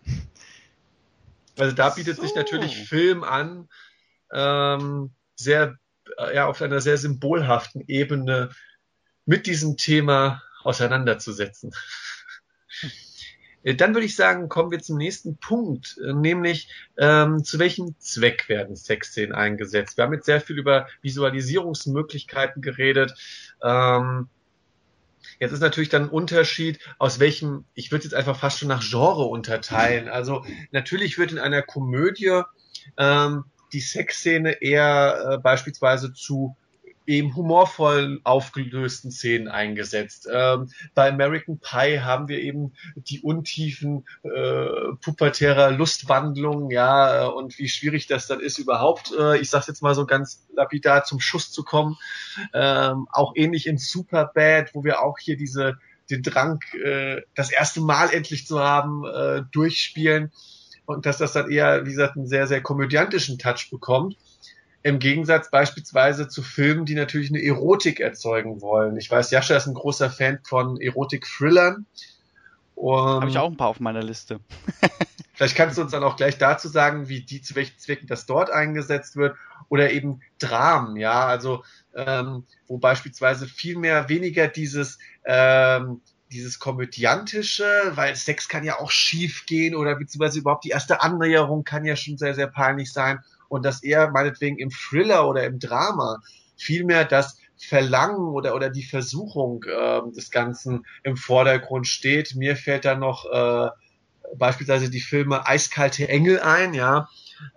Also da bietet so. sich natürlich Film an, ähm, sehr, äh, ja, auf einer sehr symbolhaften Ebene mit diesem Thema auseinanderzusetzen. Äh, dann würde ich sagen, kommen wir zum nächsten Punkt, äh, nämlich ähm, zu welchem Zweck werden Sexszenen eingesetzt? Wir haben jetzt sehr viel über Visualisierungsmöglichkeiten geredet. Ähm, jetzt ist natürlich dann ein Unterschied, aus welchem, ich würde jetzt einfach fast schon nach Genre unterteilen. Also natürlich wird in einer Komödie ähm, die Sexszene eher äh, beispielsweise zu eben humorvoll aufgelösten Szenen eingesetzt. Ähm, bei American Pie haben wir eben die Untiefen äh, pubertärer Lustwandlung, ja, äh, und wie schwierig das dann ist überhaupt, äh, ich sag's jetzt mal so ganz lapidar, zum Schuss zu kommen. Ähm, auch ähnlich in Superbad, wo wir auch hier diese den Drang, äh, das erste Mal endlich zu haben, äh, durchspielen und dass das dann eher, wie gesagt, einen sehr, sehr komödiantischen Touch bekommt. Im Gegensatz beispielsweise zu Filmen, die natürlich eine Erotik erzeugen wollen. Ich weiß, Jascha ist ein großer Fan von Erotik-Thrillern. Habe ich auch ein paar auf meiner Liste. Vielleicht kannst du uns dann auch gleich dazu sagen, wie die zu welchen Zwecken das dort eingesetzt wird. Oder eben Dramen, ja, also ähm, wo beispielsweise viel mehr weniger dieses ähm, dieses komödiantische, weil Sex kann ja auch schief gehen oder beziehungsweise überhaupt die erste Annäherung kann ja schon sehr, sehr peinlich sein und dass er meinetwegen im Thriller oder im Drama vielmehr das Verlangen oder, oder die Versuchung äh, des Ganzen im Vordergrund steht. Mir fällt da noch äh, beispielsweise die Filme Eiskalte Engel ein, ja,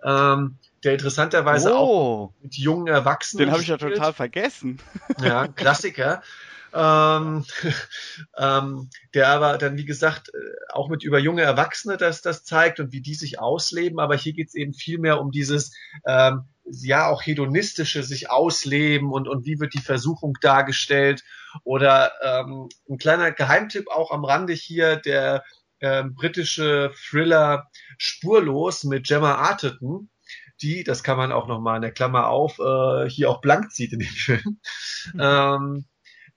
ähm, der interessanterweise oh, auch mit jungen Erwachsenen. Den habe ich ja total vergessen. Ja, Klassiker ähm, ähm, der aber dann, wie gesagt, äh, auch mit über junge Erwachsene das, das zeigt und wie die sich ausleben. Aber hier geht's eben viel mehr um dieses, ähm, ja, auch hedonistische sich ausleben und, und wie wird die Versuchung dargestellt. Oder ähm, ein kleiner Geheimtipp auch am Rande hier, der ähm, britische Thriller Spurlos mit Gemma Arterton die, das kann man auch nochmal in der Klammer auf, äh, hier auch blank zieht in dem Film. Mhm. Ähm,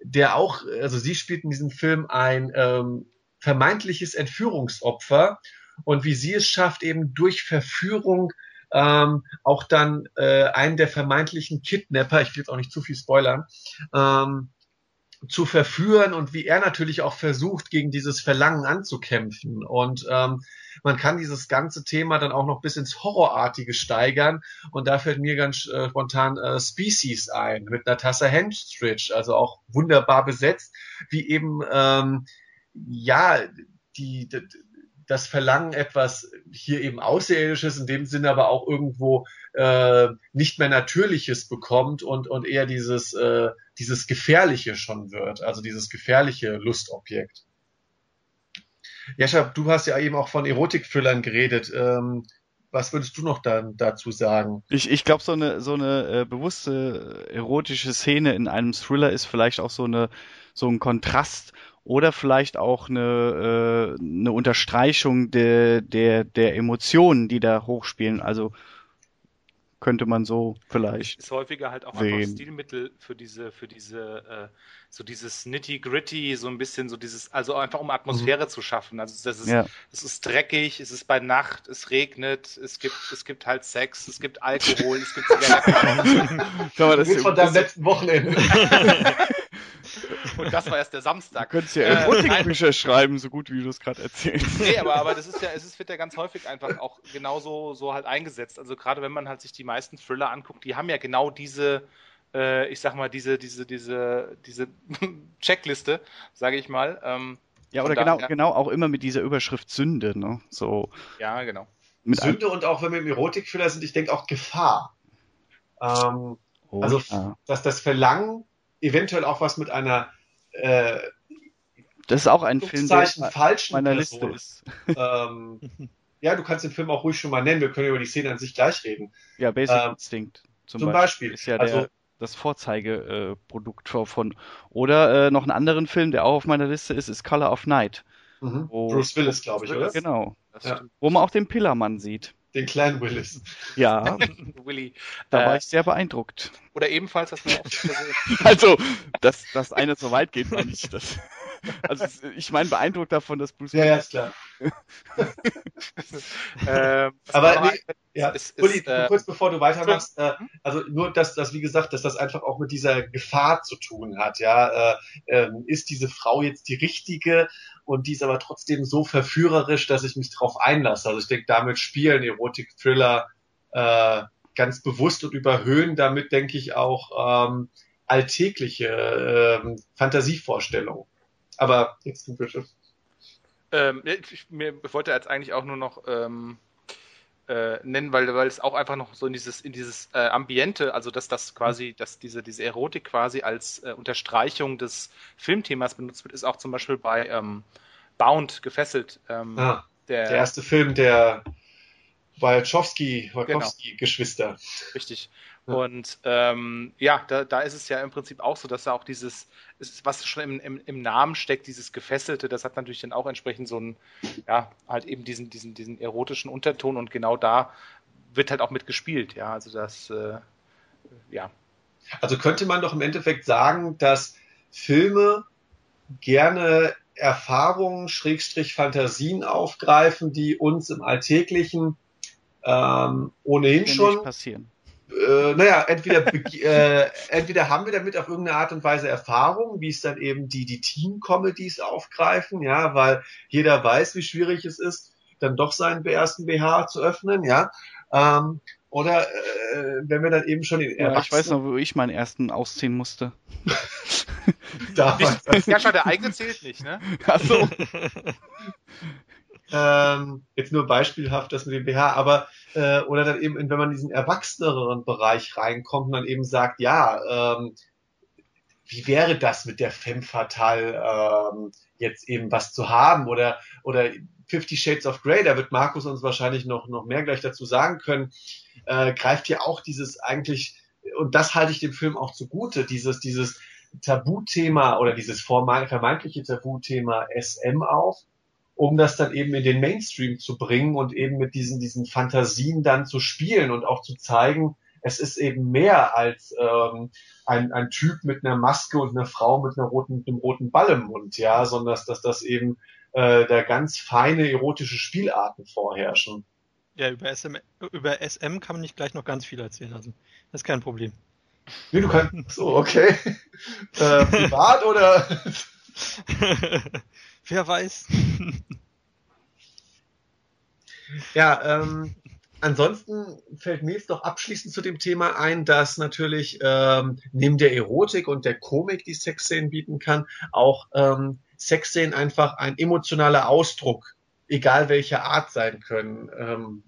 der auch, also sie spielt in diesem Film ein ähm, vermeintliches Entführungsopfer. Und wie sie es schafft, eben durch Verführung ähm, auch dann äh, einen der vermeintlichen Kidnapper, ich will jetzt auch nicht zu viel spoilern, ähm, zu verführen und wie er natürlich auch versucht, gegen dieses Verlangen anzukämpfen. Und ähm, man kann dieses ganze Thema dann auch noch bis ins Horrorartige steigern. Und da fällt mir ganz äh, spontan äh, Species ein mit Natasha Henstridge, also auch wunderbar besetzt, wie eben ähm, ja die, die das Verlangen etwas hier eben Außerirdisches, in dem Sinne aber auch irgendwo äh, nicht mehr Natürliches bekommt und, und eher dieses, äh, dieses Gefährliche schon wird, also dieses gefährliche Lustobjekt. Jascha, du hast ja eben auch von Erotik-Thrillern geredet. Ähm, was würdest du noch dann dazu sagen? Ich, ich glaube, so eine, so eine äh, bewusste erotische Szene in einem Thriller ist vielleicht auch so eine so ein Kontrast oder vielleicht auch eine, äh, eine Unterstreichung der, der, der Emotionen, die da hochspielen. Also könnte man so vielleicht. Ist häufiger halt auch sehen. einfach Stilmittel für diese, für diese, äh, so dieses nitty-gritty, so ein bisschen so dieses, also einfach um Atmosphäre mhm. zu schaffen. Also das ist, ja. es ist dreckig, es ist bei Nacht, es regnet, es gibt, es gibt halt Sex, es gibt Alkohol, es gibt Zigaretten. Schau mal, das ist von deinem letzten Wochenende. Und das war erst der Samstag. Du könntest ja äh, Erotikbücher schreiben, so gut wie du es gerade erzählst. Nee, aber, aber das ist ja, es ist, wird ja ganz häufig einfach auch genauso so halt eingesetzt. Also gerade wenn man halt sich die meisten Thriller anguckt, die haben ja genau diese, äh, ich sag mal, diese, diese, diese, diese Checkliste, sage ich mal. Ähm, ja, oder genau, ja. genau auch immer mit dieser Überschrift Sünde, ne? So. Ja, genau. Sünde und auch wenn wir im Erotik-Thriller sind, ich denke auch Gefahr. Ähm, oh, also, ja. dass das Verlangen eventuell auch was mit einer äh, das ist auch ein Film, der falschen meiner Liste ist. ähm, ja, du kannst den Film auch ruhig schon mal nennen. Wir können über die Szene an sich gleich reden. Ja, Basic ähm, Instinct zum, zum Beispiel. Beispiel. Ist ja also, der, das Vorzeigeprodukt äh, von. Oder äh, noch einen anderen Film, der auch auf meiner Liste ist, ist Color of Night. Mhm. Wo, Bruce Willis, glaube ich, oder? Genau. Ja. Wo man auch den Pillermann sieht. Den kleinen Willis. Ja. Willy. Da äh, war ich sehr beeindruckt. Oder ebenfalls hast du Also, dass das eine so weit geht, war nicht das. Also ich meine beeindruckt davon, dass Bruce. Ja, ja, ist klar. ähm, Aber nee, ja, ist, Uli, äh, kurz bevor du weitermachst, äh, also nur, dass das, wie gesagt, dass das einfach auch mit dieser Gefahr zu tun hat. Ja, äh, äh, ist diese Frau jetzt die richtige und die ist aber trotzdem so verführerisch, dass ich mich darauf einlasse. Also ich denke, damit spielen Erotik-Thriller äh, ganz bewusst und überhöhen damit, denke ich, auch ähm, alltägliche ähm, Fantasievorstellungen. Aber jetzt du bitte. Ähm, ich, mir wollte jetzt eigentlich auch nur noch ähm, äh, nennen, weil, weil es auch einfach noch so in dieses, in dieses äh, Ambiente, also dass das quasi, dass diese, diese Erotik quasi als äh, Unterstreichung des Filmthemas benutzt wird, ist auch zum Beispiel bei ähm, Bound gefesselt. Ähm, ah, der, der erste Film der Wachowski, Wachowski-Geschwister. Genau. Richtig. Und ähm, ja, da, da ist es ja im Prinzip auch so, dass da auch dieses, was schon im, im, im Namen steckt, dieses Gefesselte, das hat natürlich dann auch entsprechend so einen, ja, halt eben diesen, diesen, diesen erotischen Unterton und genau da wird halt auch mitgespielt, ja. Also das, äh, ja. Also könnte man doch im Endeffekt sagen, dass Filme gerne Erfahrungen, Schrägstrich Fantasien aufgreifen, die uns im Alltäglichen ähm, ohnehin schon passieren äh, naja, entweder, äh, entweder haben wir damit auf irgendeine Art und Weise Erfahrung, wie es dann eben die, die Team-Comedies aufgreifen, ja, weil jeder weiß, wie schwierig es ist, dann doch seinen ersten BH zu öffnen, ja. Ähm, oder äh, wenn wir dann eben schon den ja, Ich weiß noch, wo ich meinen ersten ausziehen musste. Ja, schon der eigene zählt nicht, ne? Ach so. ähm, jetzt nur beispielhaft das mit dem BH, aber äh, oder dann eben, wenn man in diesen erwachseneren Bereich reinkommt und dann eben sagt, ja, ähm, wie wäre das mit der Femme Fatale ähm, jetzt eben was zu haben? Oder oder Fifty Shades of Grey, da wird Markus uns wahrscheinlich noch noch mehr gleich dazu sagen können, äh, greift ja auch dieses eigentlich und das halte ich dem Film auch zugute, dieses dieses Tabuthema oder dieses vermeintliche Tabuthema SM auf um das dann eben in den Mainstream zu bringen und eben mit diesen, diesen Fantasien dann zu spielen und auch zu zeigen, es ist eben mehr als ähm, ein, ein Typ mit einer Maske und einer Frau mit einer roten, mit einem roten Ball im Mund, ja, sondern dass, dass das eben äh, da ganz feine erotische Spielarten vorherrschen. Ja, über SM, über SM kann man nicht gleich noch ganz viel erzählen lassen. Das ist kein Problem. Nee, du kannst. So, okay. äh, privat oder? Wer weiß. ja, ähm, ansonsten fällt mir jetzt doch abschließend zu dem Thema ein, dass natürlich ähm, neben der Erotik und der Komik, die Sexszenen bieten kann, auch ähm, Sexszenen einfach ein emotionaler Ausdruck, egal welcher Art sein können. Ähm,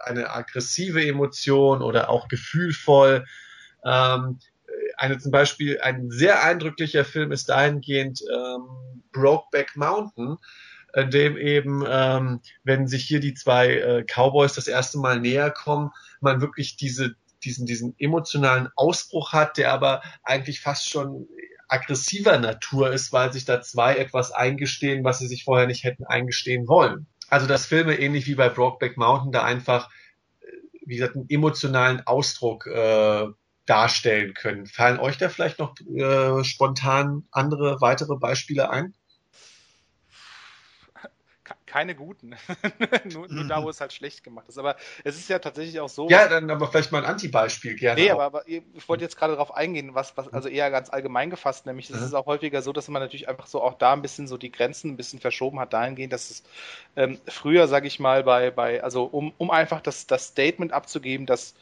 eine aggressive Emotion oder auch gefühlvoll. Ähm, eine zum Beispiel ein sehr eindrücklicher Film ist dahingehend ähm, Brokeback Mountain, in dem eben, ähm, wenn sich hier die zwei äh, Cowboys das erste Mal näher kommen, man wirklich diese, diesen, diesen emotionalen Ausbruch hat, der aber eigentlich fast schon aggressiver Natur ist, weil sich da zwei etwas eingestehen, was sie sich vorher nicht hätten eingestehen wollen. Also dass Filme ähnlich wie bei Brokeback Mountain da einfach, äh, wie gesagt, einen emotionalen Ausdruck äh, darstellen können. Fallen euch da vielleicht noch äh, spontan andere weitere Beispiele ein? keine guten. nur, nur da, wo es halt schlecht gemacht ist. Aber es ist ja tatsächlich auch so. Ja, dann aber vielleicht mal ein Anti-Beispiel gerne. Nee, aber, aber, ich wollte jetzt gerade darauf eingehen, was, was, also eher ganz allgemein gefasst, nämlich es mhm. ist auch häufiger so, dass man natürlich einfach so auch da ein bisschen so die Grenzen ein bisschen verschoben hat, dahingehend, dass es ähm, früher, sage ich mal, bei, bei, also um, um einfach das, das Statement abzugeben, dass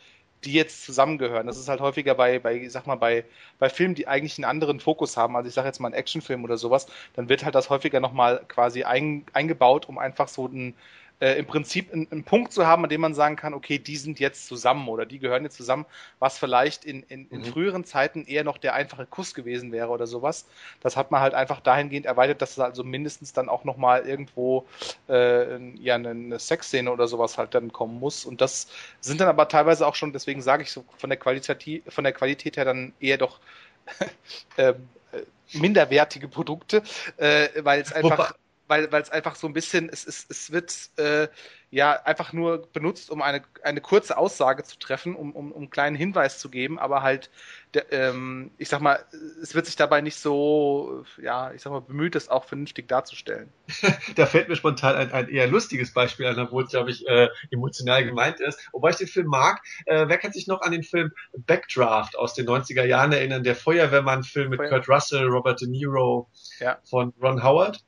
die jetzt zusammengehören. Das ist halt häufiger bei, bei, ich sag mal, bei, bei Filmen, die eigentlich einen anderen Fokus haben. Also ich sage jetzt mal einen Actionfilm oder sowas, dann wird halt das häufiger nochmal quasi ein, eingebaut, um einfach so ein, äh, im Prinzip einen, einen, Punkt zu haben, an dem man sagen kann, okay, die sind jetzt zusammen oder die gehören jetzt zusammen, was vielleicht in, in, in mhm. früheren Zeiten eher noch der einfache Kuss gewesen wäre oder sowas. Das hat man halt einfach dahingehend erweitert, dass es also mindestens dann auch nochmal irgendwo äh, ja, eine, eine Sexszene oder sowas halt dann kommen muss. Und das sind dann aber teilweise auch schon, deswegen sage ich so, von der Qualität, von der Qualität her dann eher doch ähm, äh, minderwertige Produkte, äh, weil es einfach weil weil es einfach so ein bisschen, es, es, es wird äh, ja einfach nur benutzt, um eine, eine kurze Aussage zu treffen, um, um, um einen kleinen Hinweis zu geben, aber halt, der, ähm, ich sag mal, es wird sich dabei nicht so, ja, ich sag mal, bemüht, das auch vernünftig darzustellen. da fällt mir spontan ein, ein eher lustiges Beispiel an, obwohl es, glaube ich, äh, emotional gemeint ist. Wobei ich den Film mag. Äh, wer kann sich noch an den Film Backdraft aus den 90er Jahren erinnern? Der Feuerwehrmann-Film mit Feuer Kurt Russell, Robert De Niro ja. von Ron Howard?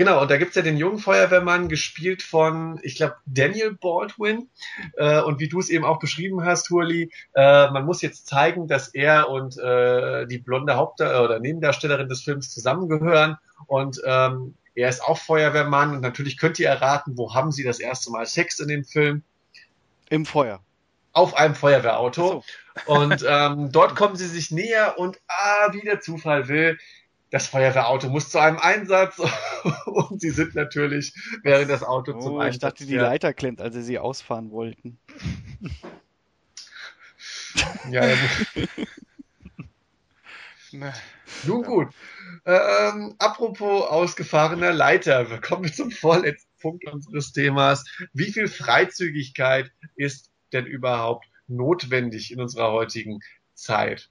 Genau, und da gibt's ja den jungen Feuerwehrmann, gespielt von, ich glaube, Daniel Baldwin. Äh, und wie du es eben auch beschrieben hast, Hurli, äh, man muss jetzt zeigen, dass er und äh, die blonde Haupt- oder Nebendarstellerin des Films zusammengehören. Und ähm, er ist auch Feuerwehrmann und natürlich könnt ihr erraten, wo haben sie das erste Mal Sex in dem Film? Im Feuer. Auf einem Feuerwehrauto. So. Und ähm, dort kommen sie sich näher und ah, wie der Zufall will, das Feuerwehrauto muss zu einem Einsatz und sie sind natürlich, während das Auto oh, zum Einsatz Ich dachte, die Leiter klemmt, als sie sie ausfahren wollten. ja, Nun gut. Ähm, apropos ausgefahrener Leiter, wir kommen zum vorletzten Punkt unseres Themas. Wie viel Freizügigkeit ist denn überhaupt notwendig in unserer heutigen Zeit?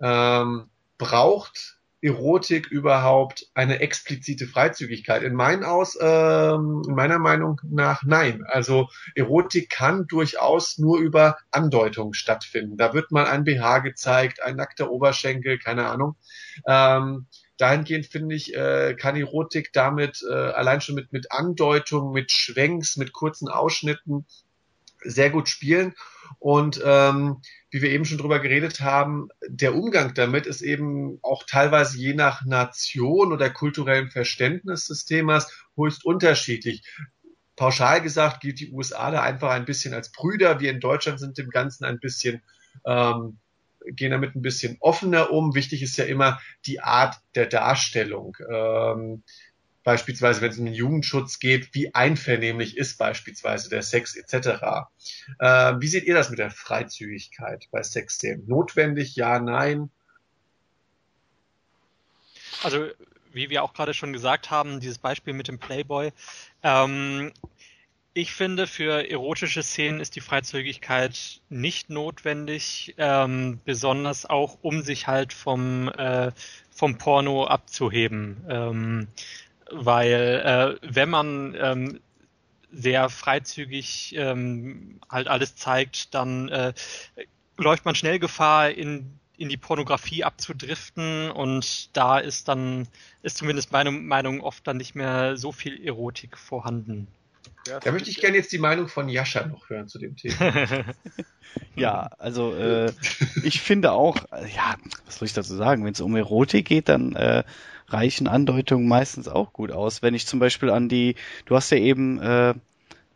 Ähm, braucht Erotik überhaupt eine explizite Freizügigkeit? In, meinen Aus, ähm, in meiner Meinung nach nein. Also Erotik kann durchaus nur über Andeutung stattfinden. Da wird mal ein BH gezeigt, ein nackter Oberschenkel, keine Ahnung. Ähm, dahingehend finde ich, äh, kann Erotik damit äh, allein schon mit, mit Andeutung, mit Schwenks, mit kurzen Ausschnitten sehr gut spielen. Und ähm, wie wir eben schon drüber geredet haben, der Umgang damit ist eben auch teilweise je nach Nation oder kulturellem Verständnis des Themas höchst unterschiedlich. Pauschal gesagt gilt die USA da einfach ein bisschen als Brüder. Wir in Deutschland sind dem Ganzen ein bisschen ähm, gehen damit ein bisschen offener um. Wichtig ist ja immer die Art der Darstellung. Ähm, beispielsweise wenn es um den Jugendschutz geht, wie einvernehmlich ist beispielsweise der Sex etc. Äh, wie seht ihr das mit der Freizügigkeit bei Sexszenen? Notwendig, ja, nein? Also wie wir auch gerade schon gesagt haben, dieses Beispiel mit dem Playboy. Ähm, ich finde, für erotische Szenen ist die Freizügigkeit nicht notwendig, ähm, besonders auch um sich halt vom, äh, vom Porno abzuheben. Ähm, weil äh, wenn man ähm, sehr freizügig ähm, halt alles zeigt, dann äh, läuft man schnell Gefahr, in, in die Pornografie abzudriften und da ist dann, ist zumindest meine Meinung oft dann nicht mehr so viel Erotik vorhanden. Ja, da möchte ich gerne jetzt die Meinung von Jascha noch hören zu dem Thema. ja, also äh, ich finde auch, ja, was soll ich dazu sagen, wenn es um Erotik geht, dann äh, reichen Andeutungen meistens auch gut aus. Wenn ich zum Beispiel an die, du hast ja eben äh,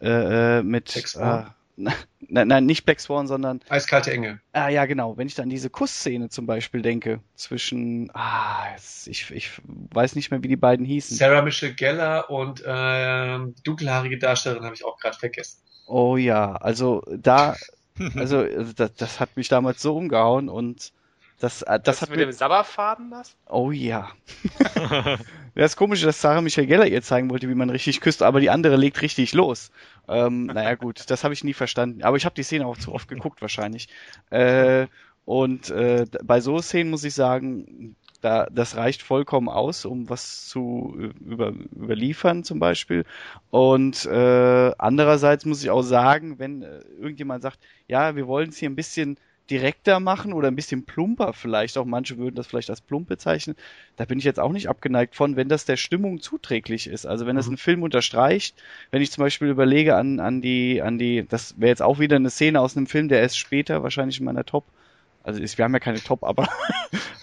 äh, äh mit äh, nein, nein, nicht Black Swan, sondern Eiskalte Engel. Ah ja, genau. Wenn ich dann diese Kussszene zum Beispiel denke zwischen, ah, ich, ich weiß nicht mehr, wie die beiden hießen. Sarah Michelle Geller und äh, dunkelhaarige Darstellerin habe ich auch gerade vergessen. Oh ja, also da, also das, das hat mich damals so umgehauen und das, äh, das, das hat mit dem Sabberfaden das? Oh ja. das ist komisch, dass Sarah Michael Geller ihr zeigen wollte, wie man richtig küsst, aber die andere legt richtig los. Ähm, naja gut, das habe ich nie verstanden. Aber ich habe die Szene auch zu oft geguckt wahrscheinlich. Äh, und äh, bei so Szenen muss ich sagen, da, das reicht vollkommen aus, um was zu über, überliefern zum Beispiel. Und äh, andererseits muss ich auch sagen, wenn äh, irgendjemand sagt, ja, wir wollen es hier ein bisschen direkter machen oder ein bisschen plumper vielleicht, auch manche würden das vielleicht als plump bezeichnen, da bin ich jetzt auch nicht abgeneigt von, wenn das der Stimmung zuträglich ist. Also wenn das mhm. einen Film unterstreicht, wenn ich zum Beispiel überlege an, an die, an die, das wäre jetzt auch wieder eine Szene aus einem Film, der erst später wahrscheinlich in meiner Top also ist, wir haben ja keine Top, aber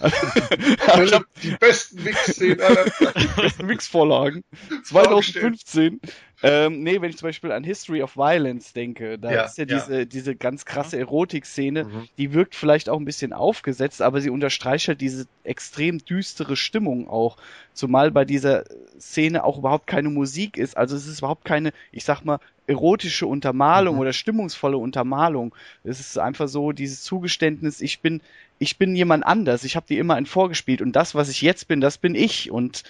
ich hab die besten Mix-Szenen aller besten Mix-Vorlagen. 2015 ähm, nee, wenn ich zum Beispiel an History of Violence denke, da ja, ist ja, ja, diese, diese ganz krasse Erotik-Szene, mhm. die wirkt vielleicht auch ein bisschen aufgesetzt, aber sie unterstreicht halt diese extrem düstere Stimmung auch. Zumal bei dieser Szene auch überhaupt keine Musik ist. Also es ist überhaupt keine, ich sag mal, erotische Untermalung mhm. oder stimmungsvolle Untermalung. Es ist einfach so dieses Zugeständnis, ich bin, ich bin jemand anders. Ich habe dir immer ein vorgespielt und das, was ich jetzt bin, das bin ich und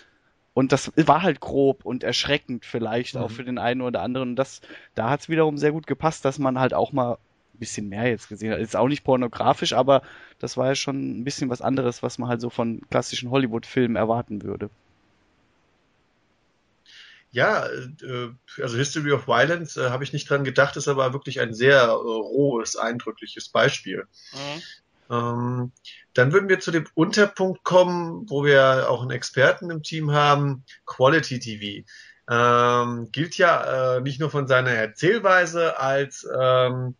und das war halt grob und erschreckend vielleicht mhm. auch für den einen oder anderen. Und das, da hat es wiederum sehr gut gepasst, dass man halt auch mal ein bisschen mehr jetzt gesehen hat. Ist auch nicht pornografisch, aber das war ja schon ein bisschen was anderes, was man halt so von klassischen Hollywood-Filmen erwarten würde. Ja, äh, also History of Violence äh, habe ich nicht dran gedacht, ist aber wirklich ein sehr äh, rohes, eindrückliches Beispiel. Mhm. Ähm, dann würden wir zu dem Unterpunkt kommen, wo wir auch einen Experten im Team haben, Quality TV. Ähm, gilt ja äh, nicht nur von seiner Erzählweise als ähm,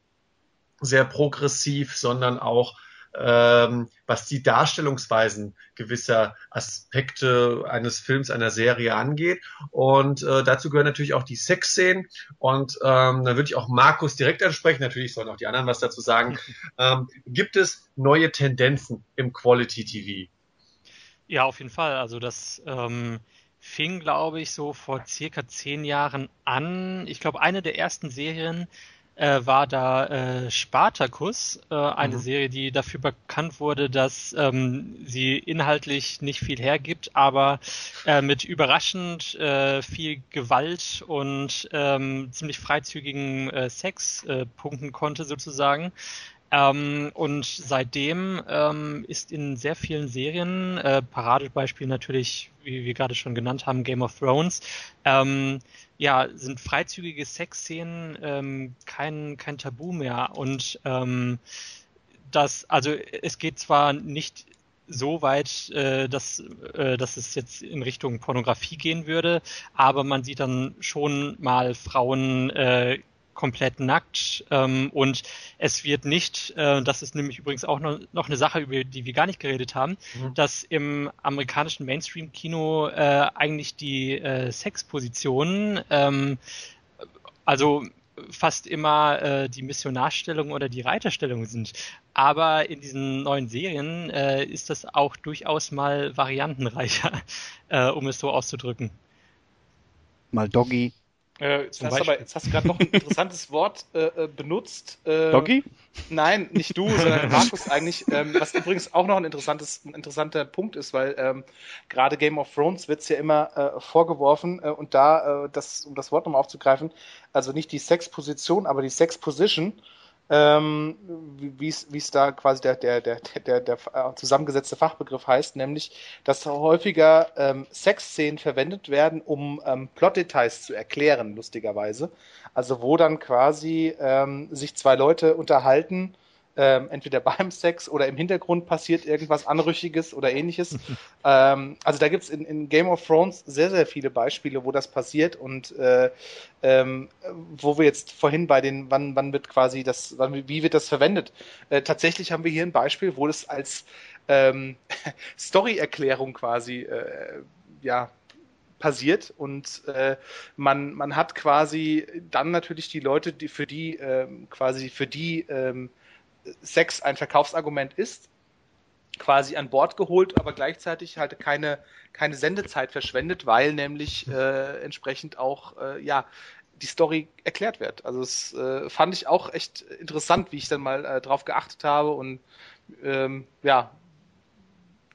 sehr progressiv, sondern auch ähm, was die Darstellungsweisen gewisser Aspekte eines Films, einer Serie angeht. Und äh, dazu gehören natürlich auch die Sexszenen. Und ähm, dann würde ich auch Markus direkt ansprechen. Natürlich sollen auch die anderen was dazu sagen. ähm, gibt es neue Tendenzen im Quality TV? Ja, auf jeden Fall. Also das ähm, fing, glaube ich, so vor circa zehn Jahren an. Ich glaube, eine der ersten Serien äh, war da äh, Spartacus, äh, eine mhm. Serie, die dafür bekannt wurde, dass ähm, sie inhaltlich nicht viel hergibt, aber äh, mit überraschend äh, viel Gewalt und ähm, ziemlich freizügigen äh, Sex äh, punkten konnte sozusagen. Ähm, und seitdem ähm, ist in sehr vielen Serien, äh, Paradebeispiel natürlich, wie wir gerade schon genannt haben, Game of Thrones, ähm, ja, sind freizügige Sexszenen ähm, kein, kein Tabu mehr. Und ähm, das, also es geht zwar nicht so weit, äh, dass, äh, dass es jetzt in Richtung Pornografie gehen würde, aber man sieht dann schon mal Frauen äh, komplett nackt ähm, und es wird nicht, äh, das ist nämlich übrigens auch noch, noch eine Sache, über die wir gar nicht geredet haben, mhm. dass im amerikanischen Mainstream-Kino äh, eigentlich die äh, Sexpositionen, ähm, also fast immer äh, die Missionarstellung oder die Reiterstellung sind. Aber in diesen neuen Serien äh, ist das auch durchaus mal variantenreicher, äh, um es so auszudrücken. Mal Doggy, äh, jetzt, hast aber, jetzt, hast du gerade noch ein interessantes Wort äh, äh, benutzt. Äh, Doggy? Nein, nicht du, sondern Markus eigentlich. Ähm, was übrigens auch noch ein, interessantes, ein interessanter Punkt ist, weil ähm, gerade Game of Thrones wird es ja immer äh, vorgeworfen äh, und da, das, um das Wort nochmal aufzugreifen, also nicht die Sex-Position, aber die Sex-Position ähm, wie es da quasi der, der, der, der, der zusammengesetzte Fachbegriff heißt, nämlich, dass häufiger ähm, Sexszenen verwendet werden, um ähm, Plotdetails zu erklären, lustigerweise. Also wo dann quasi ähm, sich zwei Leute unterhalten ähm, entweder beim Sex oder im Hintergrund passiert irgendwas Anrüchiges oder ähnliches. ähm, also da gibt es in, in, Game of Thrones sehr, sehr viele Beispiele, wo das passiert und äh, ähm, wo wir jetzt vorhin bei den, wann, wann wird quasi das, wann, wie wird das verwendet? Äh, tatsächlich haben wir hier ein Beispiel, wo das als ähm, Story-Erklärung quasi äh, ja, passiert und äh, man, man hat quasi dann natürlich die Leute, die für die ähm, quasi für die ähm, Sex ein Verkaufsargument ist, quasi an Bord geholt, aber gleichzeitig halt keine, keine Sendezeit verschwendet, weil nämlich äh, entsprechend auch äh, ja die Story erklärt wird. Also das äh, fand ich auch echt interessant, wie ich dann mal äh, drauf geachtet habe und ähm, ja,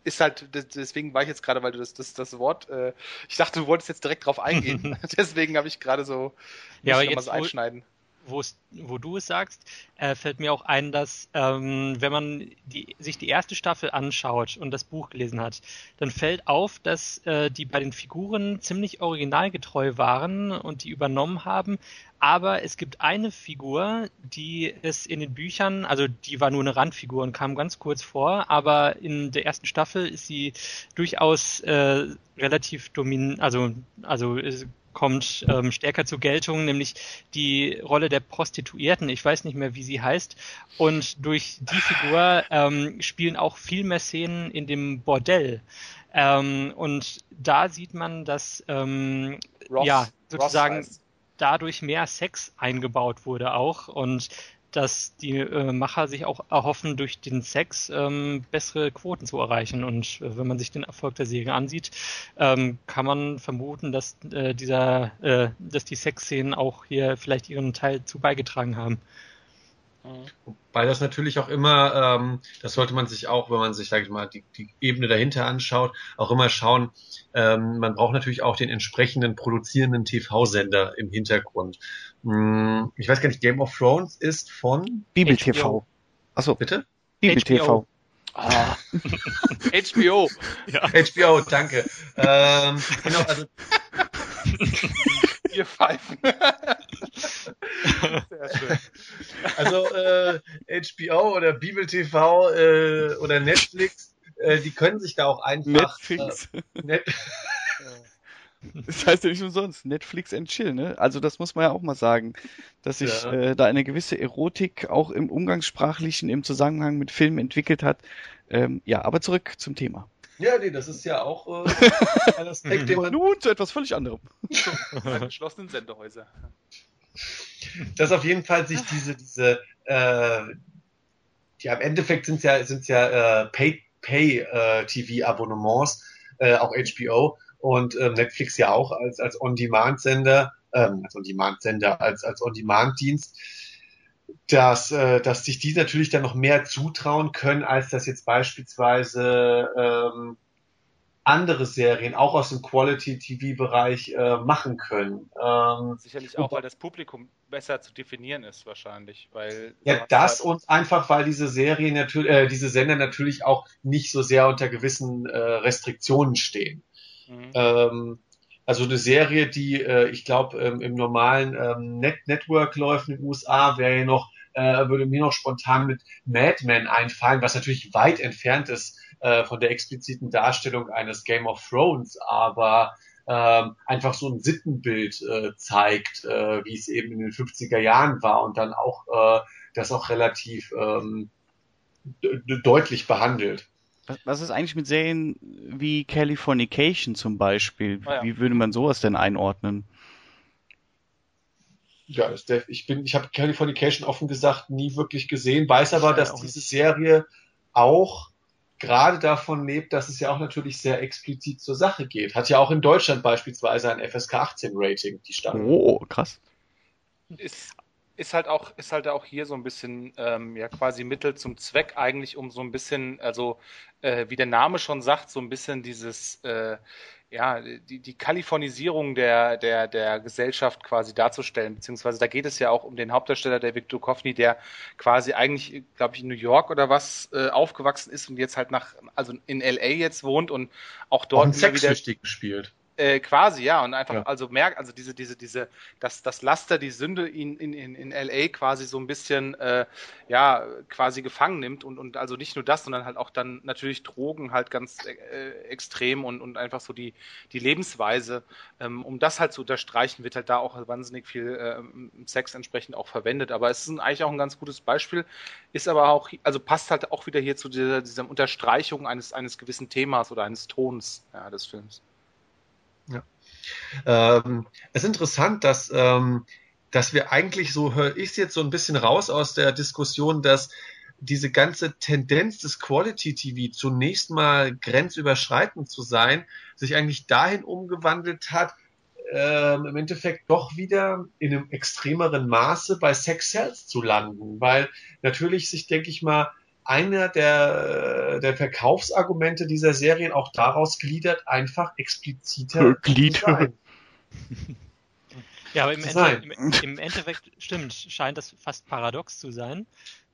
ist halt, deswegen war ich jetzt gerade, weil du das, das, das Wort, äh, ich dachte, du wolltest jetzt direkt drauf eingehen. deswegen habe ich gerade so, ja, aber jetzt, einschneiden wo du es sagst, äh, fällt mir auch ein, dass ähm, wenn man die, sich die erste Staffel anschaut und das Buch gelesen hat, dann fällt auf, dass äh, die bei den Figuren ziemlich originalgetreu waren und die übernommen haben. Aber es gibt eine Figur, die es in den Büchern, also die war nur eine Randfigur und kam ganz kurz vor, aber in der ersten Staffel ist sie durchaus äh, relativ dominant, also also kommt ähm, stärker zur Geltung, nämlich die Rolle der Prostituierten. Ich weiß nicht mehr, wie sie heißt. Und durch die Figur ähm, spielen auch viel mehr Szenen in dem Bordell. Ähm, und da sieht man, dass ähm, Ross, ja sozusagen dadurch mehr Sex eingebaut wurde auch und dass die äh, Macher sich auch erhoffen, durch den Sex ähm, bessere Quoten zu erreichen. Und äh, wenn man sich den Erfolg der Serie ansieht, ähm, kann man vermuten, dass äh, dieser, äh, dass die Sexszenen auch hier vielleicht ihren Teil zu beigetragen haben. Wobei das natürlich auch immer, ähm, das sollte man sich auch, wenn man sich, sag ich mal, die, die Ebene dahinter anschaut, auch immer schauen, ähm, man braucht natürlich auch den entsprechenden produzierenden TV-Sender im Hintergrund. Hm, ich weiß gar nicht, Game of Thrones ist von Bibel TV. Achso. Bitte? Bibel TV. Ah. HBO. Ja. HBO, danke. Ähm, genau, also. Ihr Pfeifen. Sehr schön. Also äh, HBO oder Bibel TV äh, oder Netflix, äh, die können sich da auch einfach. Netflix. Äh, Net Das heißt ja nicht umsonst, Netflix and Chill, ne? Also das muss man ja auch mal sagen, dass sich ja. äh, da eine gewisse Erotik auch im Umgangssprachlichen, im Zusammenhang mit Filmen entwickelt hat. Ähm, ja, aber zurück zum Thema. Ja, nee, das ist ja auch äh, ein Aspekt, den man... Nun zu etwas völlig anderem. geschlossenen Sendehäuser. Dass auf jeden Fall sich diese, diese, äh, ja, im Endeffekt sind ja, sind's ja äh, Pay-TV-Abonnements, Pay, äh, auch HBO und äh, Netflix ja auch als, als On-Demand-Sender, ähm, als On-Demand-Sender, als, als On-Demand-Dienst dass, äh, dass sich die natürlich dann noch mehr zutrauen können, als das jetzt beispielsweise ähm, andere Serien auch aus dem Quality-TV-Bereich äh, machen können. Ähm, Sicherlich auch, weil das Publikum besser zu definieren ist wahrscheinlich, weil ja das halt und einfach, weil diese Serien natürlich, äh, diese Sender natürlich auch nicht so sehr unter gewissen äh, Restriktionen stehen. Mhm. Ähm, also eine Serie, die äh, ich glaube ähm, im normalen ähm, Net Network läuft in den USA, wäre ja noch, äh, würde mir noch spontan mit Mad Men einfallen, was natürlich weit entfernt ist äh, von der expliziten Darstellung eines Game of Thrones, aber ähm, einfach so ein Sittenbild äh, zeigt, äh, wie es eben in den 50er Jahren war und dann auch äh, das auch relativ ähm, deutlich behandelt. Was ist eigentlich mit Serien wie Californication zum Beispiel? Ah, ja. Wie würde man sowas denn einordnen? Ja, der, ich bin, ich habe Californication offen gesagt nie wirklich gesehen, weiß aber, dass diese. Serie auch gerade davon lebt, dass es ja auch natürlich sehr explizit zur Sache geht. Hat ja auch in Deutschland beispielsweise ein FSK 18 Rating, die Staffel. Oh, krass. Ist ist halt auch, ist halt auch hier so ein bisschen ähm, ja quasi Mittel zum Zweck eigentlich, um so ein bisschen, also äh, wie der Name schon sagt, so ein bisschen dieses äh, ja, die, die Kalifornisierung der, der, der Gesellschaft quasi darzustellen, beziehungsweise da geht es ja auch um den Hauptdarsteller, der Victor Duchovny, der quasi eigentlich, glaube ich, in New York oder was äh, aufgewachsen ist und jetzt halt nach, also in LA jetzt wohnt und auch dort auch wieder gespielt. Äh, quasi, ja, und einfach, ja. also merkt, also diese, diese, diese, das, das Laster, die Sünde ihn in, in, in LA quasi so ein bisschen, äh, ja, quasi gefangen nimmt und, und also nicht nur das, sondern halt auch dann natürlich Drogen halt ganz äh, extrem und, und einfach so die, die Lebensweise. Ähm, um das halt zu unterstreichen, wird halt da auch wahnsinnig viel äh, Sex entsprechend auch verwendet. Aber es ist eigentlich auch ein ganz gutes Beispiel, ist aber auch, also passt halt auch wieder hier zu dieser, dieser Unterstreichung eines, eines gewissen Themas oder eines Tons ja, des Films. Ja. Ähm, es ist interessant, dass, ähm, dass wir eigentlich, so höre ich es jetzt so ein bisschen raus aus der Diskussion, dass diese ganze Tendenz des Quality TV zunächst mal grenzüberschreitend zu sein, sich eigentlich dahin umgewandelt hat, ähm, im Endeffekt doch wieder in einem extremeren Maße bei Sex Sales zu landen, weil natürlich sich, denke ich mal, einer der, der Verkaufsargumente dieser Serien auch daraus gliedert, einfach expliziter Glied. Ja, aber im, Ende, im, im, Endeffekt stimmt, scheint das fast paradox zu sein,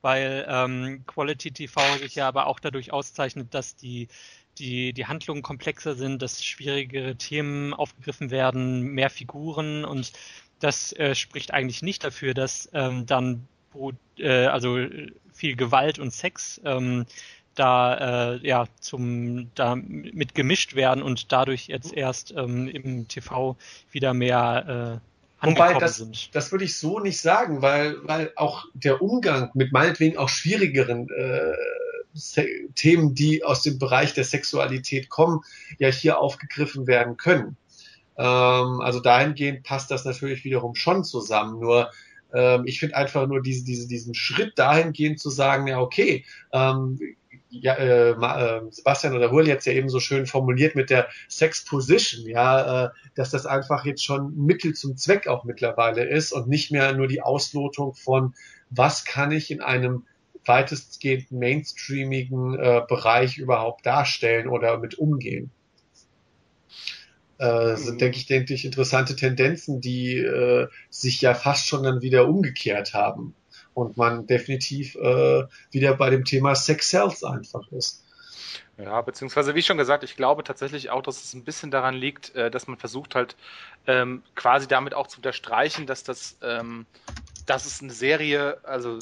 weil ähm, Quality TV sich ja aber auch dadurch auszeichnet, dass die die, die Handlungen komplexer sind, dass schwierigere Themen aufgegriffen werden, mehr Figuren und das äh, spricht eigentlich nicht dafür, dass ähm, dann äh, also viel Gewalt und Sex ähm, da äh, ja zum da mit gemischt werden und dadurch jetzt erst ähm, im TV wieder mehr äh, Wobei, das, sind. das würde ich so nicht sagen, weil, weil auch der Umgang mit meinetwegen auch schwierigeren äh, Themen, die aus dem Bereich der Sexualität kommen, ja hier aufgegriffen werden können. Ähm, also dahingehend passt das natürlich wiederum schon zusammen. Nur ähm, ich finde einfach nur diese, diese, diesen Schritt dahingehend zu sagen, ja, okay, ähm, ja, äh, äh, Sebastian oder Hurl jetzt ja eben so schön formuliert mit der Sex Position, ja, äh, dass das einfach jetzt schon Mittel zum Zweck auch mittlerweile ist und nicht mehr nur die Auslotung von, was kann ich in einem weitestgehend mainstreamigen äh, Bereich überhaupt darstellen oder mit umgehen äh, sind, mhm. denke ich, denke ich, interessante Tendenzen, die äh, sich ja fast schon dann wieder umgekehrt haben. Und man definitiv äh, wieder bei dem Thema Sex Sells einfach ist. Ja, beziehungsweise wie schon gesagt, ich glaube tatsächlich auch, dass es ein bisschen daran liegt, äh, dass man versucht halt ähm, quasi damit auch zu unterstreichen, dass das, ähm, dass es eine Serie, also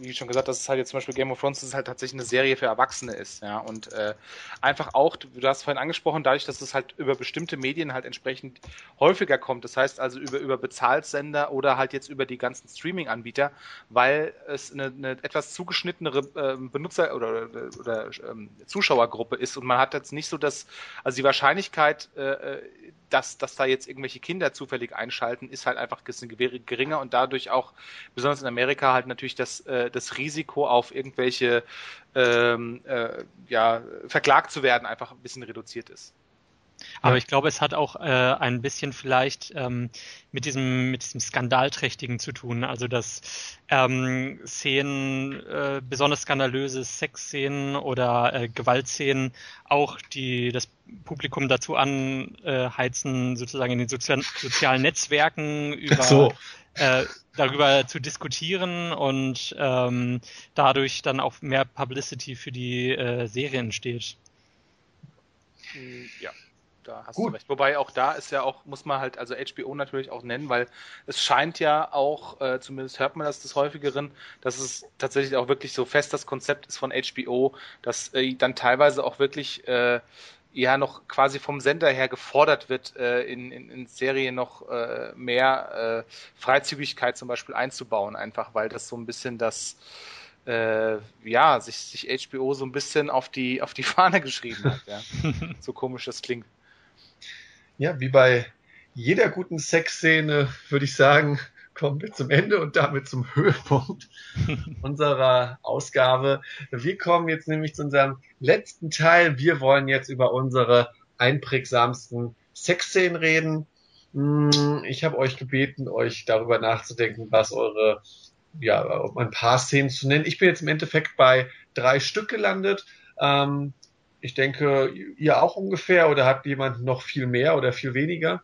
wie schon gesagt, dass es halt jetzt zum Beispiel Game of Thrones dass es halt tatsächlich eine Serie für Erwachsene ist, ja. Und äh, einfach auch, du, hast vorhin angesprochen, dadurch, dass es halt über bestimmte Medien halt entsprechend häufiger kommt, das heißt also über, über Bezahlsender oder halt jetzt über die ganzen Streaming-Anbieter, weil es eine, eine etwas zugeschnittenere äh, Benutzer- oder, oder, oder ähm, Zuschauergruppe ist und man hat jetzt nicht so das, also die Wahrscheinlichkeit, äh, dass, dass da jetzt irgendwelche Kinder zufällig einschalten, ist halt einfach ein bisschen geringer und dadurch auch, besonders in Amerika, halt natürlich das, äh, das Risiko auf irgendwelche, ähm, äh, ja, verklagt zu werden, einfach ein bisschen reduziert ist. Aber ja. ich glaube, es hat auch äh, ein bisschen vielleicht ähm, mit diesem mit diesem skandalträchtigen zu tun. Also dass ähm, Szenen, äh, besonders skandalöse Sexszenen oder äh, Gewaltszenen auch die das Publikum dazu anheizen, sozusagen in den Sozi sozialen Netzwerken über so. äh, darüber zu diskutieren und ähm, dadurch dann auch mehr Publicity für die äh, Serien entsteht. Ja da hast Gut. du recht. Wobei auch da ist ja auch, muss man halt, also HBO natürlich auch nennen, weil es scheint ja auch, äh, zumindest hört man das des häufigeren, dass es tatsächlich auch wirklich so fest das Konzept ist von HBO, dass äh, dann teilweise auch wirklich äh, ja noch quasi vom Sender her gefordert wird, äh, in, in, in Serien noch äh, mehr äh, Freizügigkeit zum Beispiel einzubauen, einfach weil das so ein bisschen das äh, ja, sich, sich HBO so ein bisschen auf die, auf die Fahne geschrieben hat, ja. so komisch das klingt ja, wie bei jeder guten Sexszene würde ich sagen, kommen wir zum Ende und damit zum Höhepunkt unserer Ausgabe. Wir kommen jetzt nämlich zu unserem letzten Teil. Wir wollen jetzt über unsere einprägsamsten Sexszenen reden. Hm, ich habe euch gebeten, euch darüber nachzudenken, was eure, ja, um ein paar Szenen zu nennen. Ich bin jetzt im Endeffekt bei drei Stück gelandet. Ähm, ich denke, ihr auch ungefähr oder hat jemand noch viel mehr oder viel weniger?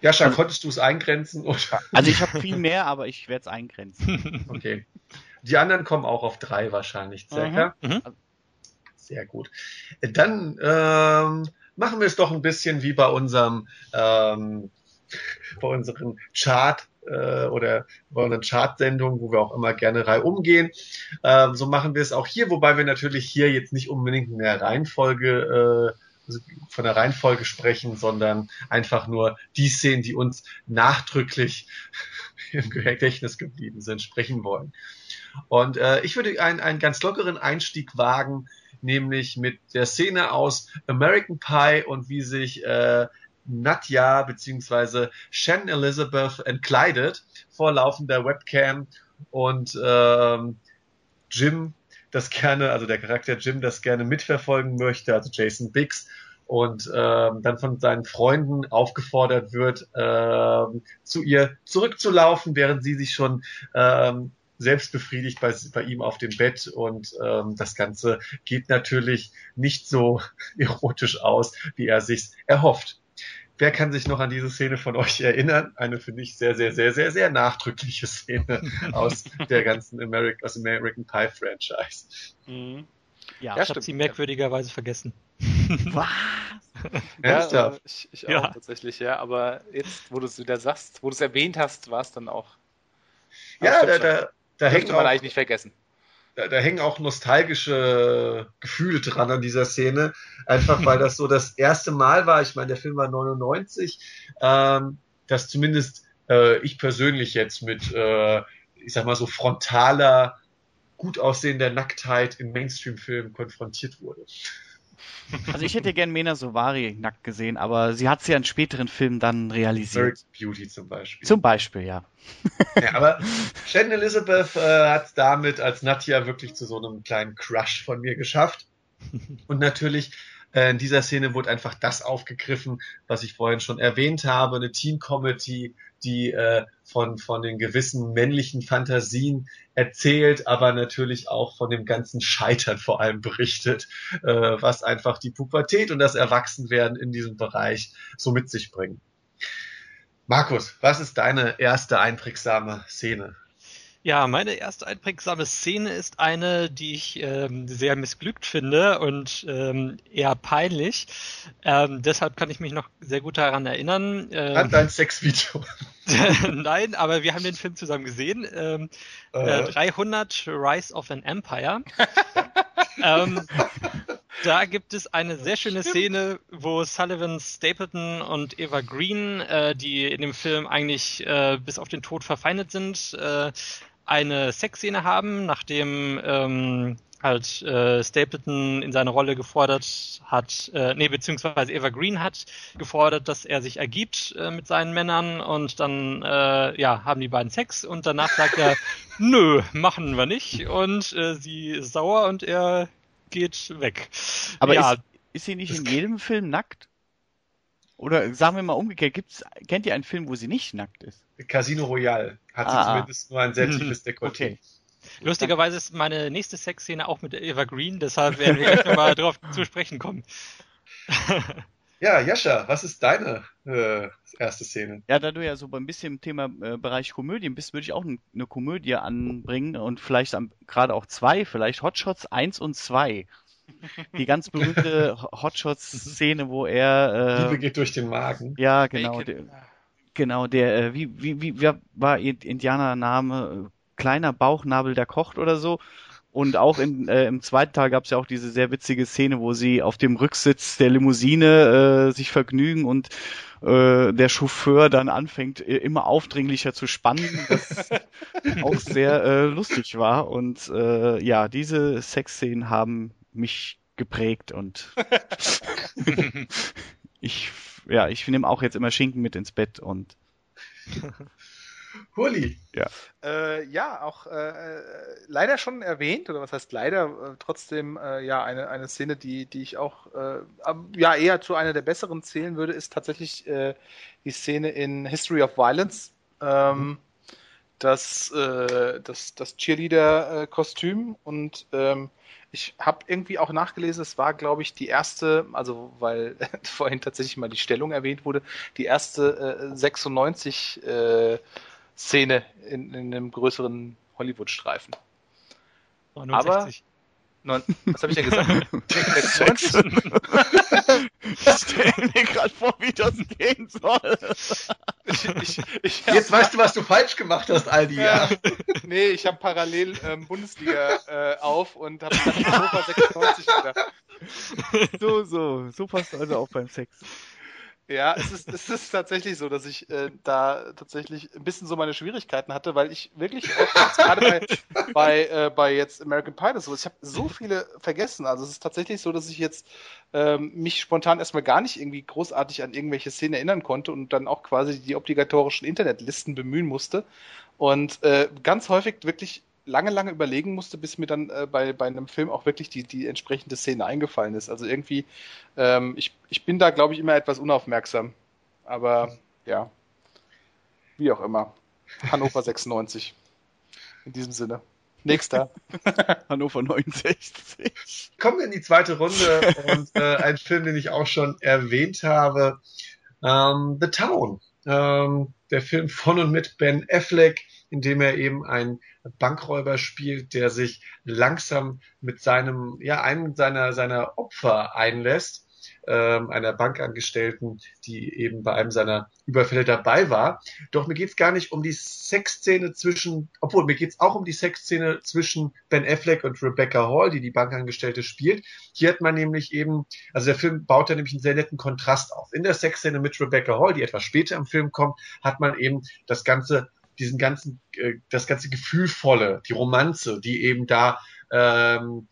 Jascha, also, konntest du es eingrenzen? Oder? Also ich habe viel mehr, aber ich werde es eingrenzen. Okay. Die anderen kommen auch auf drei wahrscheinlich circa. Mhm. mhm. Sehr gut. Dann ähm, machen wir es doch ein bisschen wie bei unserem ähm, bei unseren Chart äh, oder unseren Chartsendungen, wo wir auch immer gerne reihum Ähm, so machen wir es auch hier, wobei wir natürlich hier jetzt nicht unbedingt in der Reihenfolge äh, also von der Reihenfolge sprechen, sondern einfach nur die Szenen, die uns nachdrücklich im Gedächtnis geblieben sind, sprechen wollen. Und äh, ich würde einen, einen ganz lockeren Einstieg wagen, nämlich mit der Szene aus American Pie und wie sich äh, Nadja bzw. Shannon Elizabeth entkleidet vor laufender Webcam und ähm, Jim das gerne, also der Charakter Jim das gerne mitverfolgen möchte, also Jason Biggs, und ähm, dann von seinen Freunden aufgefordert wird, ähm, zu ihr zurückzulaufen, während sie sich schon ähm, selbst befriedigt bei, bei ihm auf dem Bett und ähm, das Ganze geht natürlich nicht so erotisch aus, wie er sich erhofft. Wer kann sich noch an diese Szene von euch erinnern? Eine für mich sehr, sehr, sehr, sehr, sehr nachdrückliche Szene aus der ganzen American, aus American Pie Franchise. Mhm. Ja, ja, ich habe sie merkwürdigerweise vergessen. Was? Ja, ich, ich auch ja. tatsächlich, ja. Aber jetzt, wo du es wieder sagst, wo du es erwähnt hast, war es dann auch. Ja, da, da, da hängt man eigentlich nicht vergessen da, da hängen auch nostalgische Gefühle dran an dieser Szene. Einfach weil das so das erste Mal war, ich meine, der Film war 99, ähm, dass zumindest äh, ich persönlich jetzt mit, äh, ich sag mal so, frontaler, gut aussehender Nacktheit im Mainstream-Film konfrontiert wurde. Also ich hätte gern Mena Sovari nackt gesehen, aber sie hat sie ja in späteren Filmen dann realisiert. Beauty zum Beispiel. Zum Beispiel, ja. ja aber Shannon Elizabeth äh, hat damit als Nadja wirklich zu so einem kleinen Crush von mir geschafft. Und natürlich äh, in dieser Szene wurde einfach das aufgegriffen, was ich vorhin schon erwähnt habe, eine Teen-Comedy, die äh, von, von den gewissen männlichen Fantasien erzählt, aber natürlich auch von dem ganzen Scheitern vor allem berichtet, äh, was einfach die Pubertät und das Erwachsenwerden in diesem Bereich so mit sich bringen. Markus, was ist deine erste einprägsame Szene? Ja, meine erste einprägsame Szene ist eine, die ich ähm, sehr missglückt finde und ähm, eher peinlich. Ähm, deshalb kann ich mich noch sehr gut daran erinnern. Ähm, An dein Sexvideo. Nein, aber wir haben den Film zusammen gesehen. Ähm, äh. 300 Rise of an Empire. ähm, da gibt es eine sehr schöne Stimmt. Szene, wo Sullivan Stapleton und Eva Green, äh, die in dem Film eigentlich äh, bis auf den Tod verfeindet sind, äh, eine Sexszene haben, nachdem ähm, halt äh, Stapleton in seine Rolle gefordert hat, äh, nee, beziehungsweise Eva Green hat gefordert, dass er sich ergibt äh, mit seinen Männern und dann, äh, ja, haben die beiden Sex und danach sagt er, nö, machen wir nicht und äh, sie ist sauer und er geht weg. Aber ja, ist, ist sie nicht in jedem Film nackt? Oder sagen wir mal umgekehrt, gibt's, kennt ihr einen Film, wo sie nicht nackt ist? Casino Royale hat ah, sie zumindest nur ein sehr tiefes Dekolleté. Okay. Lustigerweise ist meine nächste Sexszene auch mit Eva Green, deshalb werden wir gleich nochmal drauf zu sprechen kommen. Ja, Jascha, was ist deine äh, erste Szene? Ja, da du ja so ein bisschen im Thema äh, Bereich Komödien bist, würde ich auch eine Komödie anbringen und vielleicht gerade auch zwei, vielleicht Hotshots 1 und 2. Die ganz berühmte Hotshots-Szene, wo er. Äh, Liebe geht durch den Magen. Ja, genau. Der, genau, der, äh, wie, wie, wie, wie war Indianername? kleiner Bauchnabel, der kocht oder so. Und auch in, äh, im zweiten Teil gab es ja auch diese sehr witzige Szene, wo sie auf dem Rücksitz der Limousine äh, sich vergnügen und äh, der Chauffeur dann anfängt, immer aufdringlicher zu spannen, was auch sehr äh, lustig war. Und äh, ja, diese Sexszenen haben mich geprägt und ich, ja, ich nehme auch jetzt immer Schinken mit ins Bett und Hurli. Ja. Äh, ja, auch äh, leider schon erwähnt, oder was heißt leider, äh, trotzdem äh, ja eine, eine Szene, die, die ich auch äh, ja eher zu einer der besseren zählen würde, ist tatsächlich äh, die Szene in History of Violence. Ähm, mhm. Das, das, das Cheerleader-Kostüm und ähm, ich habe irgendwie auch nachgelesen, es war, glaube ich, die erste, also weil vorhin tatsächlich mal die Stellung erwähnt wurde, die erste äh, 96 äh, Szene in, in einem größeren Hollywood-Streifen. Aber Neun, was habe ich denn gesagt? ich stelle mir gerade vor, wie das gehen soll. Ich, ich, ich Jetzt weißt du, was du falsch gemacht hast, all die Jahre. nee, ich habe parallel ähm, Bundesliga äh, auf und habe dann Europa 96 gedacht. So, so, so passt also auch beim Sex. Ja, es ist, es ist tatsächlich so, dass ich äh, da tatsächlich ein bisschen so meine Schwierigkeiten hatte, weil ich wirklich gerade bei, bei, äh, bei jetzt American Pie so, ich habe so viele vergessen. Also es ist tatsächlich so, dass ich jetzt ähm, mich spontan erstmal gar nicht irgendwie großartig an irgendwelche Szenen erinnern konnte und dann auch quasi die obligatorischen Internetlisten bemühen musste. Und äh, ganz häufig wirklich lange, lange überlegen musste, bis mir dann äh, bei, bei einem Film auch wirklich die, die entsprechende Szene eingefallen ist. Also irgendwie, ähm, ich, ich bin da, glaube ich, immer etwas unaufmerksam. Aber ja, wie auch immer. Hannover 96. In diesem Sinne. Nächster. Hannover 69. Kommen wir in die zweite Runde und äh, ein Film, den ich auch schon erwähnt habe. Ähm, The Town. Ähm, der Film von und mit Ben Affleck indem er eben einen Bankräuber spielt, der sich langsam mit seinem, ja, einem seiner, seiner Opfer einlässt, ähm, einer Bankangestellten, die eben bei einem seiner Überfälle dabei war. Doch mir geht's gar nicht um die Sexszene zwischen, obwohl mir geht's auch um die Sexszene zwischen Ben Affleck und Rebecca Hall, die die Bankangestellte spielt. Hier hat man nämlich eben, also der Film baut da nämlich einen sehr netten Kontrast auf. In der Sexszene mit Rebecca Hall, die etwas später im Film kommt, hat man eben das Ganze diesen ganzen, äh, das ganze Gefühlvolle, die Romanze, die eben da ähm,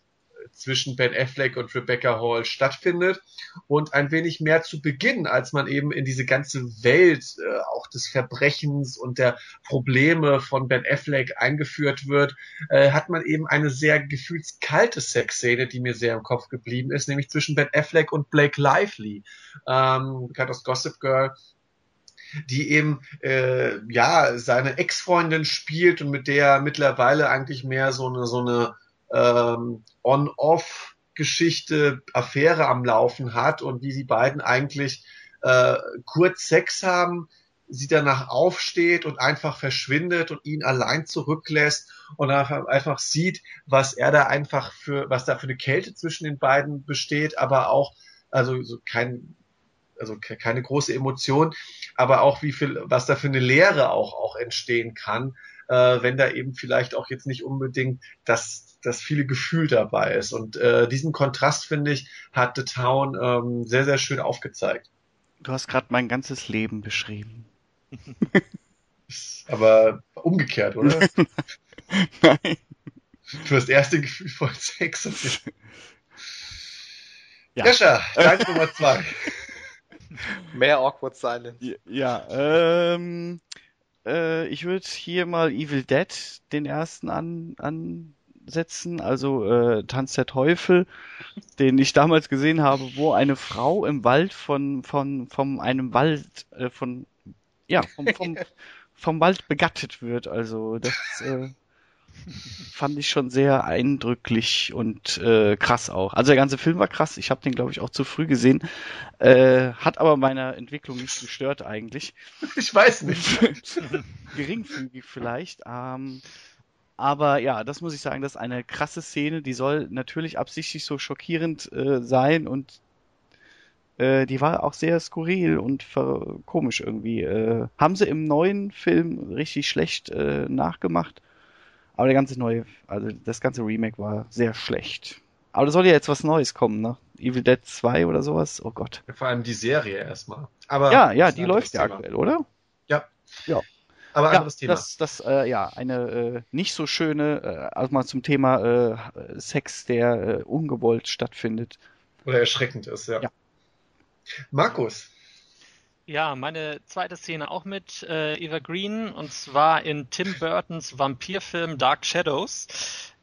zwischen Ben Affleck und Rebecca Hall stattfindet und ein wenig mehr zu Beginn, als man eben in diese ganze Welt äh, auch des Verbrechens und der Probleme von Ben Affleck eingeführt wird, äh, hat man eben eine sehr gefühlskalte Sexszene, die mir sehr im Kopf geblieben ist, nämlich zwischen Ben Affleck und Blake Lively, ähm, bekannt aus Gossip Girl, die eben äh, ja seine Ex-Freundin spielt und mit der mittlerweile eigentlich mehr so eine so eine ähm, On-Off Geschichte, Affäre am Laufen hat und wie die beiden eigentlich äh, kurz Sex haben, sie danach aufsteht und einfach verschwindet und ihn allein zurücklässt und einfach, einfach sieht, was er da einfach für, was da für eine Kälte zwischen den beiden besteht, aber auch, also so kein, also keine große Emotion. Aber auch wie viel, was da für eine Lehre auch, auch entstehen kann, äh, wenn da eben vielleicht auch jetzt nicht unbedingt das, das viele Gefühl dabei ist. Und äh, diesen Kontrast, finde ich, hat The Town ähm, sehr, sehr schön aufgezeigt. Du hast gerade mein ganzes Leben beschrieben. aber umgekehrt, oder? Nein. Du hast erste Gefühl von Sex. Ja. Jascha, dein Nummer zwei. Mehr Awkward Silence. Ja, ähm, äh, ich würde hier mal Evil Dead den ersten an, ansetzen, also äh, Tanz der Teufel, den ich damals gesehen habe, wo eine Frau im Wald von von von einem Wald äh, von ja vom, vom, vom Wald begattet wird. Also das äh, fand ich schon sehr eindrücklich und äh, krass auch. Also der ganze Film war krass. Ich habe den, glaube ich, auch zu früh gesehen. Äh, hat aber meiner Entwicklung nicht gestört eigentlich. Ich weiß nicht. Geringfügig vielleicht. Ähm, aber ja, das muss ich sagen, das ist eine krasse Szene. Die soll natürlich absichtlich so schockierend äh, sein und äh, die war auch sehr skurril und komisch irgendwie. Äh, haben sie im neuen Film richtig schlecht äh, nachgemacht. Aber der ganze neue, also das ganze Remake war sehr schlecht. Aber da soll ja jetzt was Neues kommen, ne? Evil Dead 2 oder sowas. Oh Gott. Vor allem die Serie erstmal. Aber ja, ja, die läuft ja aktuell, oder? Ja. Ja. Aber anderes ja, Thema. Das, das äh, ja, eine äh, nicht so schöne, äh, also mal zum Thema äh, Sex, der äh, ungewollt stattfindet. Oder erschreckend ist, ja. ja. Markus, ja, meine zweite Szene auch mit äh, Eva Green und zwar in Tim Burtons Vampirfilm Dark Shadows,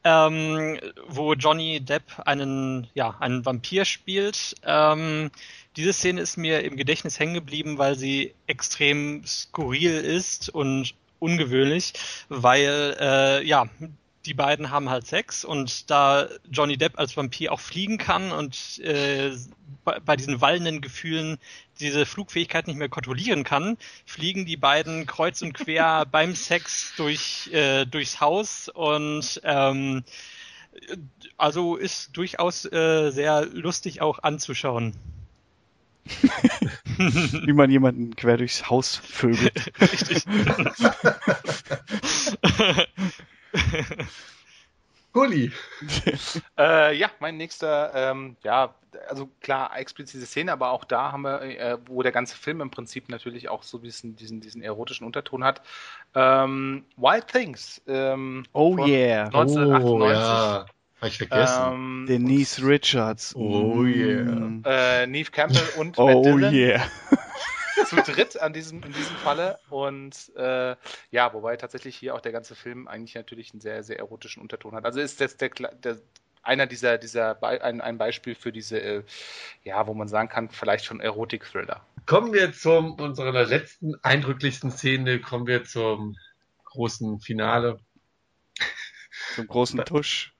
ähm, wo Johnny Depp einen, ja, einen Vampir spielt. Ähm, diese Szene ist mir im Gedächtnis hängen geblieben, weil sie extrem skurril ist und ungewöhnlich, weil äh, ja die beiden haben halt Sex und da Johnny Depp als Vampir auch fliegen kann und äh, bei, bei diesen wallenden Gefühlen diese Flugfähigkeit nicht mehr kontrollieren kann, fliegen die beiden kreuz und quer beim Sex durch, äh, durchs Haus und ähm, also ist durchaus äh, sehr lustig auch anzuschauen. Wie man jemanden quer durchs Haus vögelt. Richtig. Gulli. äh, ja, mein nächster, ähm, ja, also klar, explizite Szene, aber auch da haben wir, äh, wo der ganze Film im Prinzip natürlich auch so diesen, diesen, diesen erotischen Unterton hat. Ähm, Wild Things. Ähm, oh yeah. 1998. Oh, ja. Hab ich vergessen. Ähm, Denise Richards. Oh yeah. Äh, Neve Campbell und oh Matt Dillon. yeah. Zu dritt an diesem, in diesem Falle. Und äh, ja, wobei tatsächlich hier auch der ganze Film eigentlich natürlich einen sehr, sehr erotischen Unterton hat. Also ist das der, der einer dieser, dieser ein, ein Beispiel für diese, äh, ja, wo man sagen kann, vielleicht schon Erotik-Thriller. Kommen wir zum unserer letzten eindrücklichsten Szene, kommen wir zum großen Finale. Zum großen Tusch.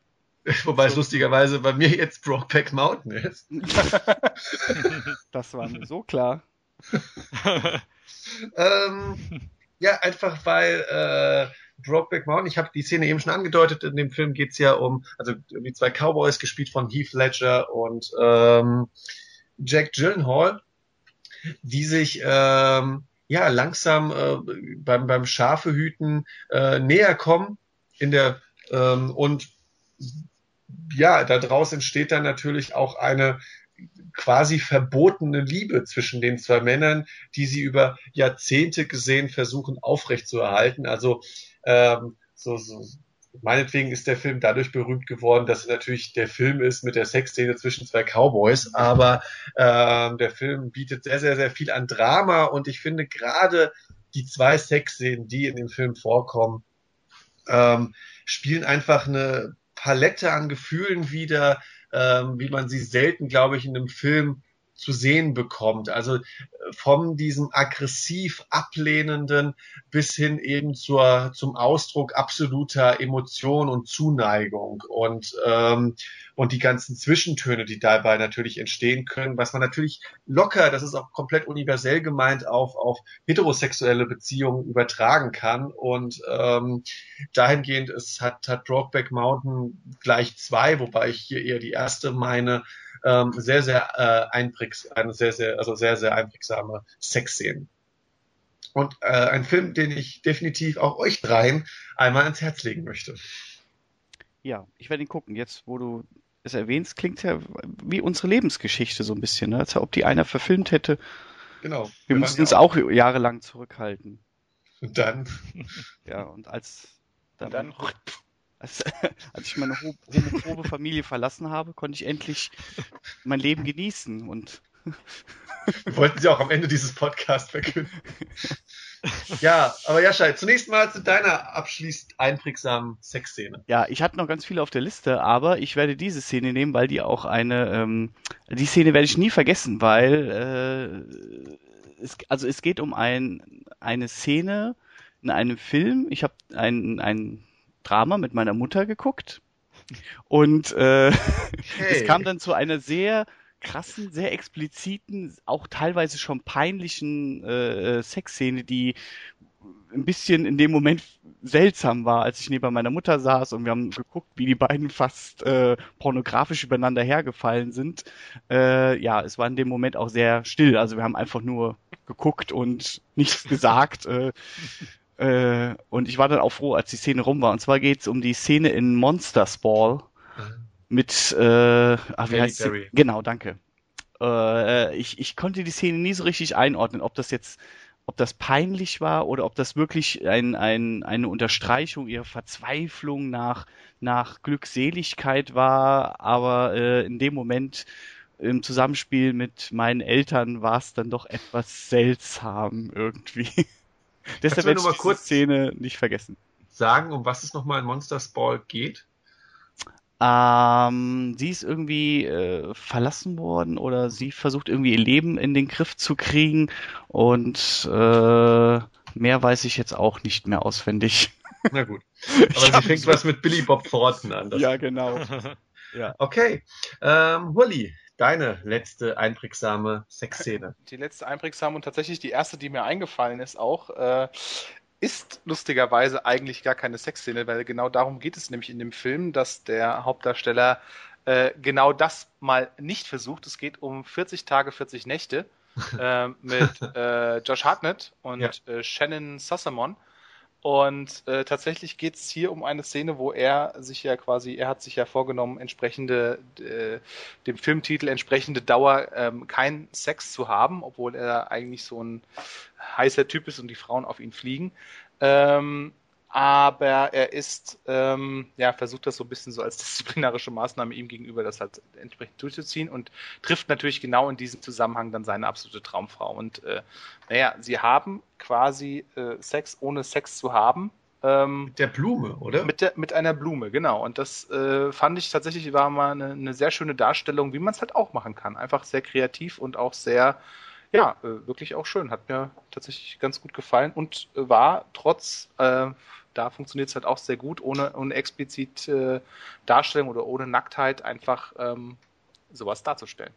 Wobei es lustigerweise bei mir jetzt Brokeback Mountain ist. das war mir so klar. ähm, ja, einfach weil äh, Brokeback Mountain, ich habe die Szene eben schon angedeutet, in dem Film geht's ja um, also die zwei Cowboys, gespielt von Heath Ledger und ähm, Jack Gyllenhaal, die sich ähm, ja langsam äh, beim, beim Schafehüten äh, näher kommen in der ähm, und ja, daraus entsteht dann natürlich auch eine quasi verbotene Liebe zwischen den zwei Männern, die sie über Jahrzehnte gesehen versuchen aufrechtzuerhalten. Also ähm, so, so meinetwegen ist der Film dadurch berühmt geworden, dass es natürlich der Film ist mit der Sexszene zwischen zwei Cowboys, aber ähm, der Film bietet sehr, sehr, sehr viel an Drama und ich finde gerade die zwei Sexszenen, die in dem Film vorkommen, ähm, spielen einfach eine Palette an Gefühlen wieder, ähm, wie man sie selten, glaube ich, in einem Film zu sehen bekommt. Also äh, von diesem aggressiv ablehnenden bis hin eben zur, zum Ausdruck absoluter Emotion und Zuneigung und, ähm, und die ganzen Zwischentöne, die dabei natürlich entstehen können, was man natürlich locker, das ist auch komplett universell gemeint, auf, auf heterosexuelle Beziehungen übertragen kann. Und ähm, dahingehend ist, hat, hat Brokeback Mountain gleich zwei, wobei ich hier eher die erste meine, ähm, sehr, sehr äh, einprägs, eine sehr, sehr, also sehr, sehr einprägsame Sexszenen. Und äh, ein Film, den ich definitiv auch euch dreien einmal ins Herz legen möchte. Ja, ich werde ihn gucken. Jetzt, wo du es erwähnst, klingt ja wie unsere Lebensgeschichte so ein bisschen, ne? als ob die einer verfilmt hätte. Genau. Wir, wir mussten uns auch, auch jahrelang zurückhalten. Und dann. Ja, und als dann, und dann als, als ich meine homophobe Familie verlassen habe, konnte ich endlich mein Leben genießen und wir wollten sie auch am Ende dieses Podcasts verkünden. ja, aber Jascha, zunächst mal zu deiner abschließend einprägsamen Sexszene. Ja, ich hatte noch ganz viele auf der Liste, aber ich werde diese Szene nehmen, weil die auch eine, ähm, die Szene werde ich nie vergessen, weil äh, es, also es geht um ein, eine Szene in einem Film. Ich habe ein, ein Drama mit meiner Mutter geguckt und äh, hey. es kam dann zu einer sehr krassen, sehr expliziten, auch teilweise schon peinlichen äh, äh, Sexszene, die ein bisschen in dem Moment seltsam war, als ich neben meiner Mutter saß und wir haben geguckt, wie die beiden fast äh, pornografisch übereinander hergefallen sind. Äh, ja, es war in dem Moment auch sehr still. Also wir haben einfach nur geguckt und nichts gesagt. Äh, äh, und ich war dann auch froh, als die Szene rum war. Und zwar geht's um die Szene in Monsters Ball mit, äh, ach, wie heißt sie? Genau, danke. Äh, ich, ich konnte die Szene nie so richtig einordnen, ob das jetzt, ob das peinlich war oder ob das wirklich ein, ein, eine Unterstreichung ihrer Verzweiflung nach, nach Glückseligkeit war. Aber äh, in dem Moment im Zusammenspiel mit meinen Eltern war es dann doch etwas seltsam irgendwie. Deshalb werde ich die kurz Szene nicht vergessen. Sagen, um was es nochmal in Monsters Ball geht? Ähm, sie ist irgendwie äh, verlassen worden oder sie versucht irgendwie ihr Leben in den Griff zu kriegen und äh, mehr weiß ich jetzt auch nicht mehr auswendig. Na gut. Aber sie fängt was mit Billy Bob Thornton an. ja, genau. ja. Okay. Ähm, Hulli, deine letzte einprägsame Sexszene? Die letzte einprägsame und tatsächlich die erste, die mir eingefallen ist, auch äh, ist lustigerweise eigentlich gar keine Sexszene, weil genau darum geht es nämlich in dem Film, dass der Hauptdarsteller äh, genau das mal nicht versucht. Es geht um 40 Tage, 40 Nächte äh, mit äh, Josh Hartnett und ja. Äh, Shannon Sassamon. Und äh, tatsächlich geht es hier um eine Szene, wo er sich ja quasi, er hat sich ja vorgenommen, entsprechende, äh, dem Filmtitel entsprechende Dauer ähm, kein Sex zu haben, obwohl er eigentlich so ein heißer Typ ist und die Frauen auf ihn fliegen. Ähm, aber er ist, ähm, ja, versucht das so ein bisschen so als disziplinarische Maßnahme ihm gegenüber, das halt entsprechend durchzuziehen und trifft natürlich genau in diesem Zusammenhang dann seine absolute Traumfrau. Und äh, naja, sie haben quasi äh, Sex, ohne Sex zu haben. Ähm, mit der Blume, oder? Mit, der, mit einer Blume, genau. Und das äh, fand ich tatsächlich war mal eine, eine sehr schöne Darstellung, wie man es halt auch machen kann. Einfach sehr kreativ und auch sehr ja, äh, wirklich auch schön. Hat mir tatsächlich ganz gut gefallen und war trotz äh, da funktioniert es halt auch sehr gut, ohne, ohne explizit äh, Darstellung oder ohne Nacktheit einfach ähm, sowas darzustellen.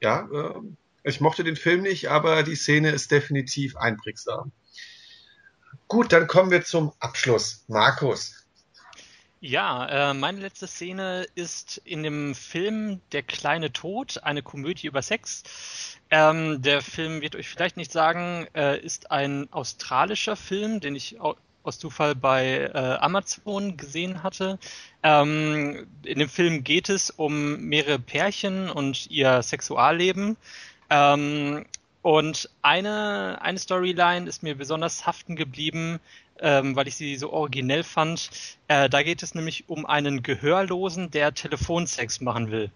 Ja, äh, ich mochte den Film nicht, aber die Szene ist definitiv einprägsam. Gut, dann kommen wir zum Abschluss. Markus. Ja, äh, meine letzte Szene ist in dem Film Der kleine Tod, eine Komödie über Sex. Ähm, der Film wird euch vielleicht nicht sagen, äh, ist ein australischer Film, den ich aus Zufall bei äh, Amazon gesehen hatte. Ähm, in dem Film geht es um mehrere Pärchen und ihr Sexualleben. Ähm, und eine, eine Storyline ist mir besonders haften geblieben, ähm, weil ich sie so originell fand. Äh, da geht es nämlich um einen Gehörlosen, der Telefonsex machen will.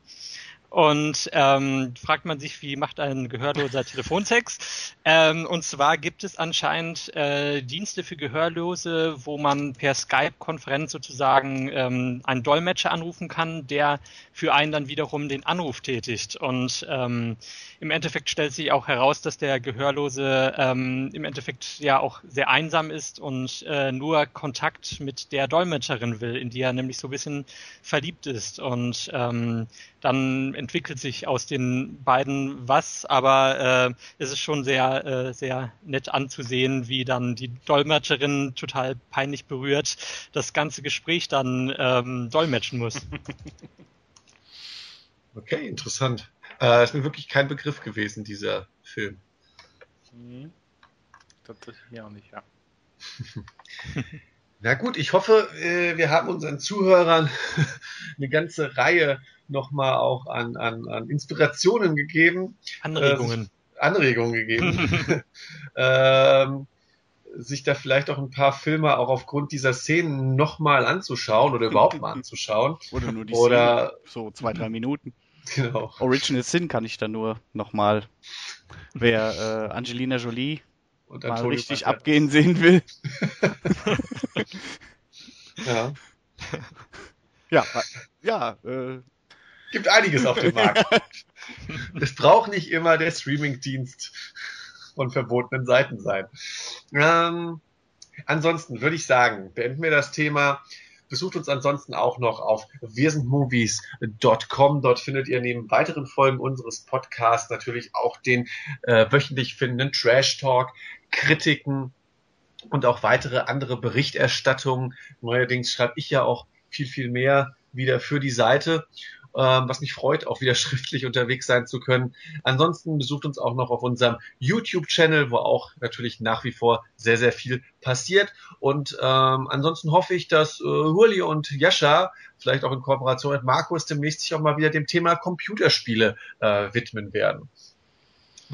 Und ähm, fragt man sich, wie macht ein gehörloser Telefonsex? Ähm, und zwar gibt es anscheinend äh, Dienste für Gehörlose, wo man per Skype-Konferenz sozusagen ähm, einen Dolmetscher anrufen kann, der für einen dann wiederum den Anruf tätigt. Und ähm, im Endeffekt stellt sich auch heraus, dass der Gehörlose ähm, im Endeffekt ja auch sehr einsam ist und äh, nur Kontakt mit der Dolmetscherin will, in die er nämlich so ein bisschen verliebt ist. Und ähm, dann entwickelt sich aus den beiden was, aber äh, es ist schon sehr, äh, sehr nett anzusehen, wie dann die Dolmetscherin total peinlich berührt das ganze Gespräch dann ähm, dolmetschen muss. Okay, interessant. Äh, ist mir wirklich kein Begriff gewesen, dieser Film. Mhm. tatsächlich mir auch nicht, ja. Na gut, ich hoffe, äh, wir haben unseren Zuhörern eine ganze Reihe nochmal auch an, an, an Inspirationen gegeben. Anregungen. Äh, Anregungen gegeben. ähm, sich da vielleicht auch ein paar Filme auch aufgrund dieser Szenen nochmal anzuschauen oder überhaupt mal anzuschauen. Oder nur die Oder- Szene, so zwei, drei Minuten. Genau. Original Sin kann ich da nur nochmal, wer äh, Angelina Jolie Und mal Antonio richtig Banderas. abgehen sehen will. Ja. Ja, ja, äh, Gibt einiges auf dem Markt. es braucht nicht immer der Streamingdienst von verbotenen Seiten sein. Ähm, ansonsten würde ich sagen, beenden wir das Thema. Besucht uns ansonsten auch noch auf wirsindmovies.com. Dort findet ihr neben weiteren Folgen unseres Podcasts natürlich auch den äh, wöchentlich findenden Trash Talk, Kritiken und auch weitere andere Berichterstattungen. Neuerdings schreibe ich ja auch viel, viel mehr wieder für die Seite ähm, was mich freut, auch wieder schriftlich unterwegs sein zu können. Ansonsten besucht uns auch noch auf unserem YouTube-Channel, wo auch natürlich nach wie vor sehr, sehr viel passiert. Und ähm, ansonsten hoffe ich, dass äh, Hurli und Jascha, vielleicht auch in Kooperation mit Markus, demnächst sich auch mal wieder dem Thema Computerspiele äh, widmen werden.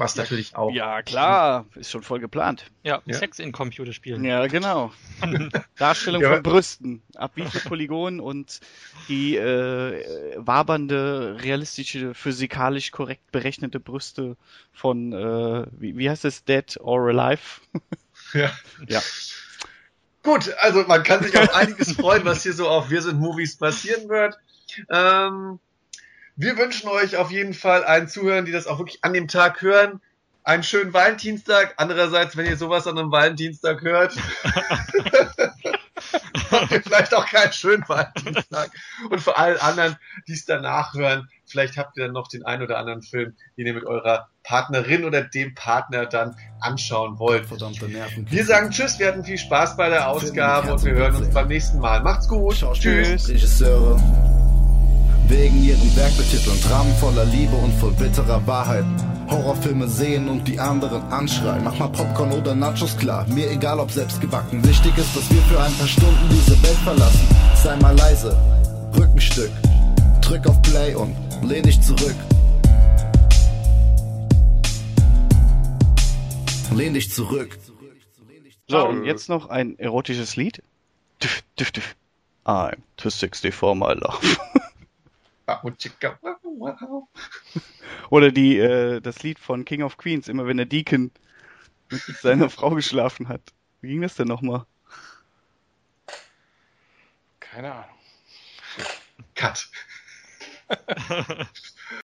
Was natürlich auch ja klar, ist schon voll geplant. Ja, Ja. Sex in Computerspielen. Ja, genau. Darstellung Ja. von Brüsten, ab wie viel Polygonen und die äh, wabernde, realistische, physikalisch korrekt berechnete Brüste von, äh, wie, wie heißt es, Dead or Alive? Ja. Ja. Gut, also man kann sich auf einiges freuen, was hier so auf Wir sind Movies passieren wird. Ähm, wir wünschen euch auf jeden Fall allen Zuhörern, die das auch wirklich an dem Tag hören, einen schönen Valentinstag. Andererseits, wenn ihr sowas an einem Valentinstag hört, habt ihr vielleicht auch keinen schönen Valentinstag. Und für alle anderen, die es danach hören, vielleicht habt ihr dann noch den einen oder anderen Film, den ihr mit eurer Partnerin oder dem Partner dann anschauen wollt. Verdammte Nerven. Wir sagen Tschüss, wir hatten viel Spaß bei der Ausgabe und wir hören uns beim nächsten Mal. Macht's gut. Tschüss. Regisseure wegen ihrem Werk betiteln, Dramen voller Liebe und voll bitterer Wahrheit. Horrorfilme sehen und die anderen anschreien. Mach mal Popcorn oder Nachos klar, mir egal ob selbst gebacken. Wichtig ist, dass wir für ein paar Stunden diese Welt verlassen. Sei mal leise, Rückenstück, drück auf Play und lehn dich zurück. Lehn dich zurück. So, und jetzt noch ein erotisches Lied. Düff, düff, düff. I'm 260 for my love. Oder die, äh, das Lied von King of Queens, immer wenn der Deacon mit seiner Frau geschlafen hat. Wie ging das denn nochmal? Keine Ahnung. Cut.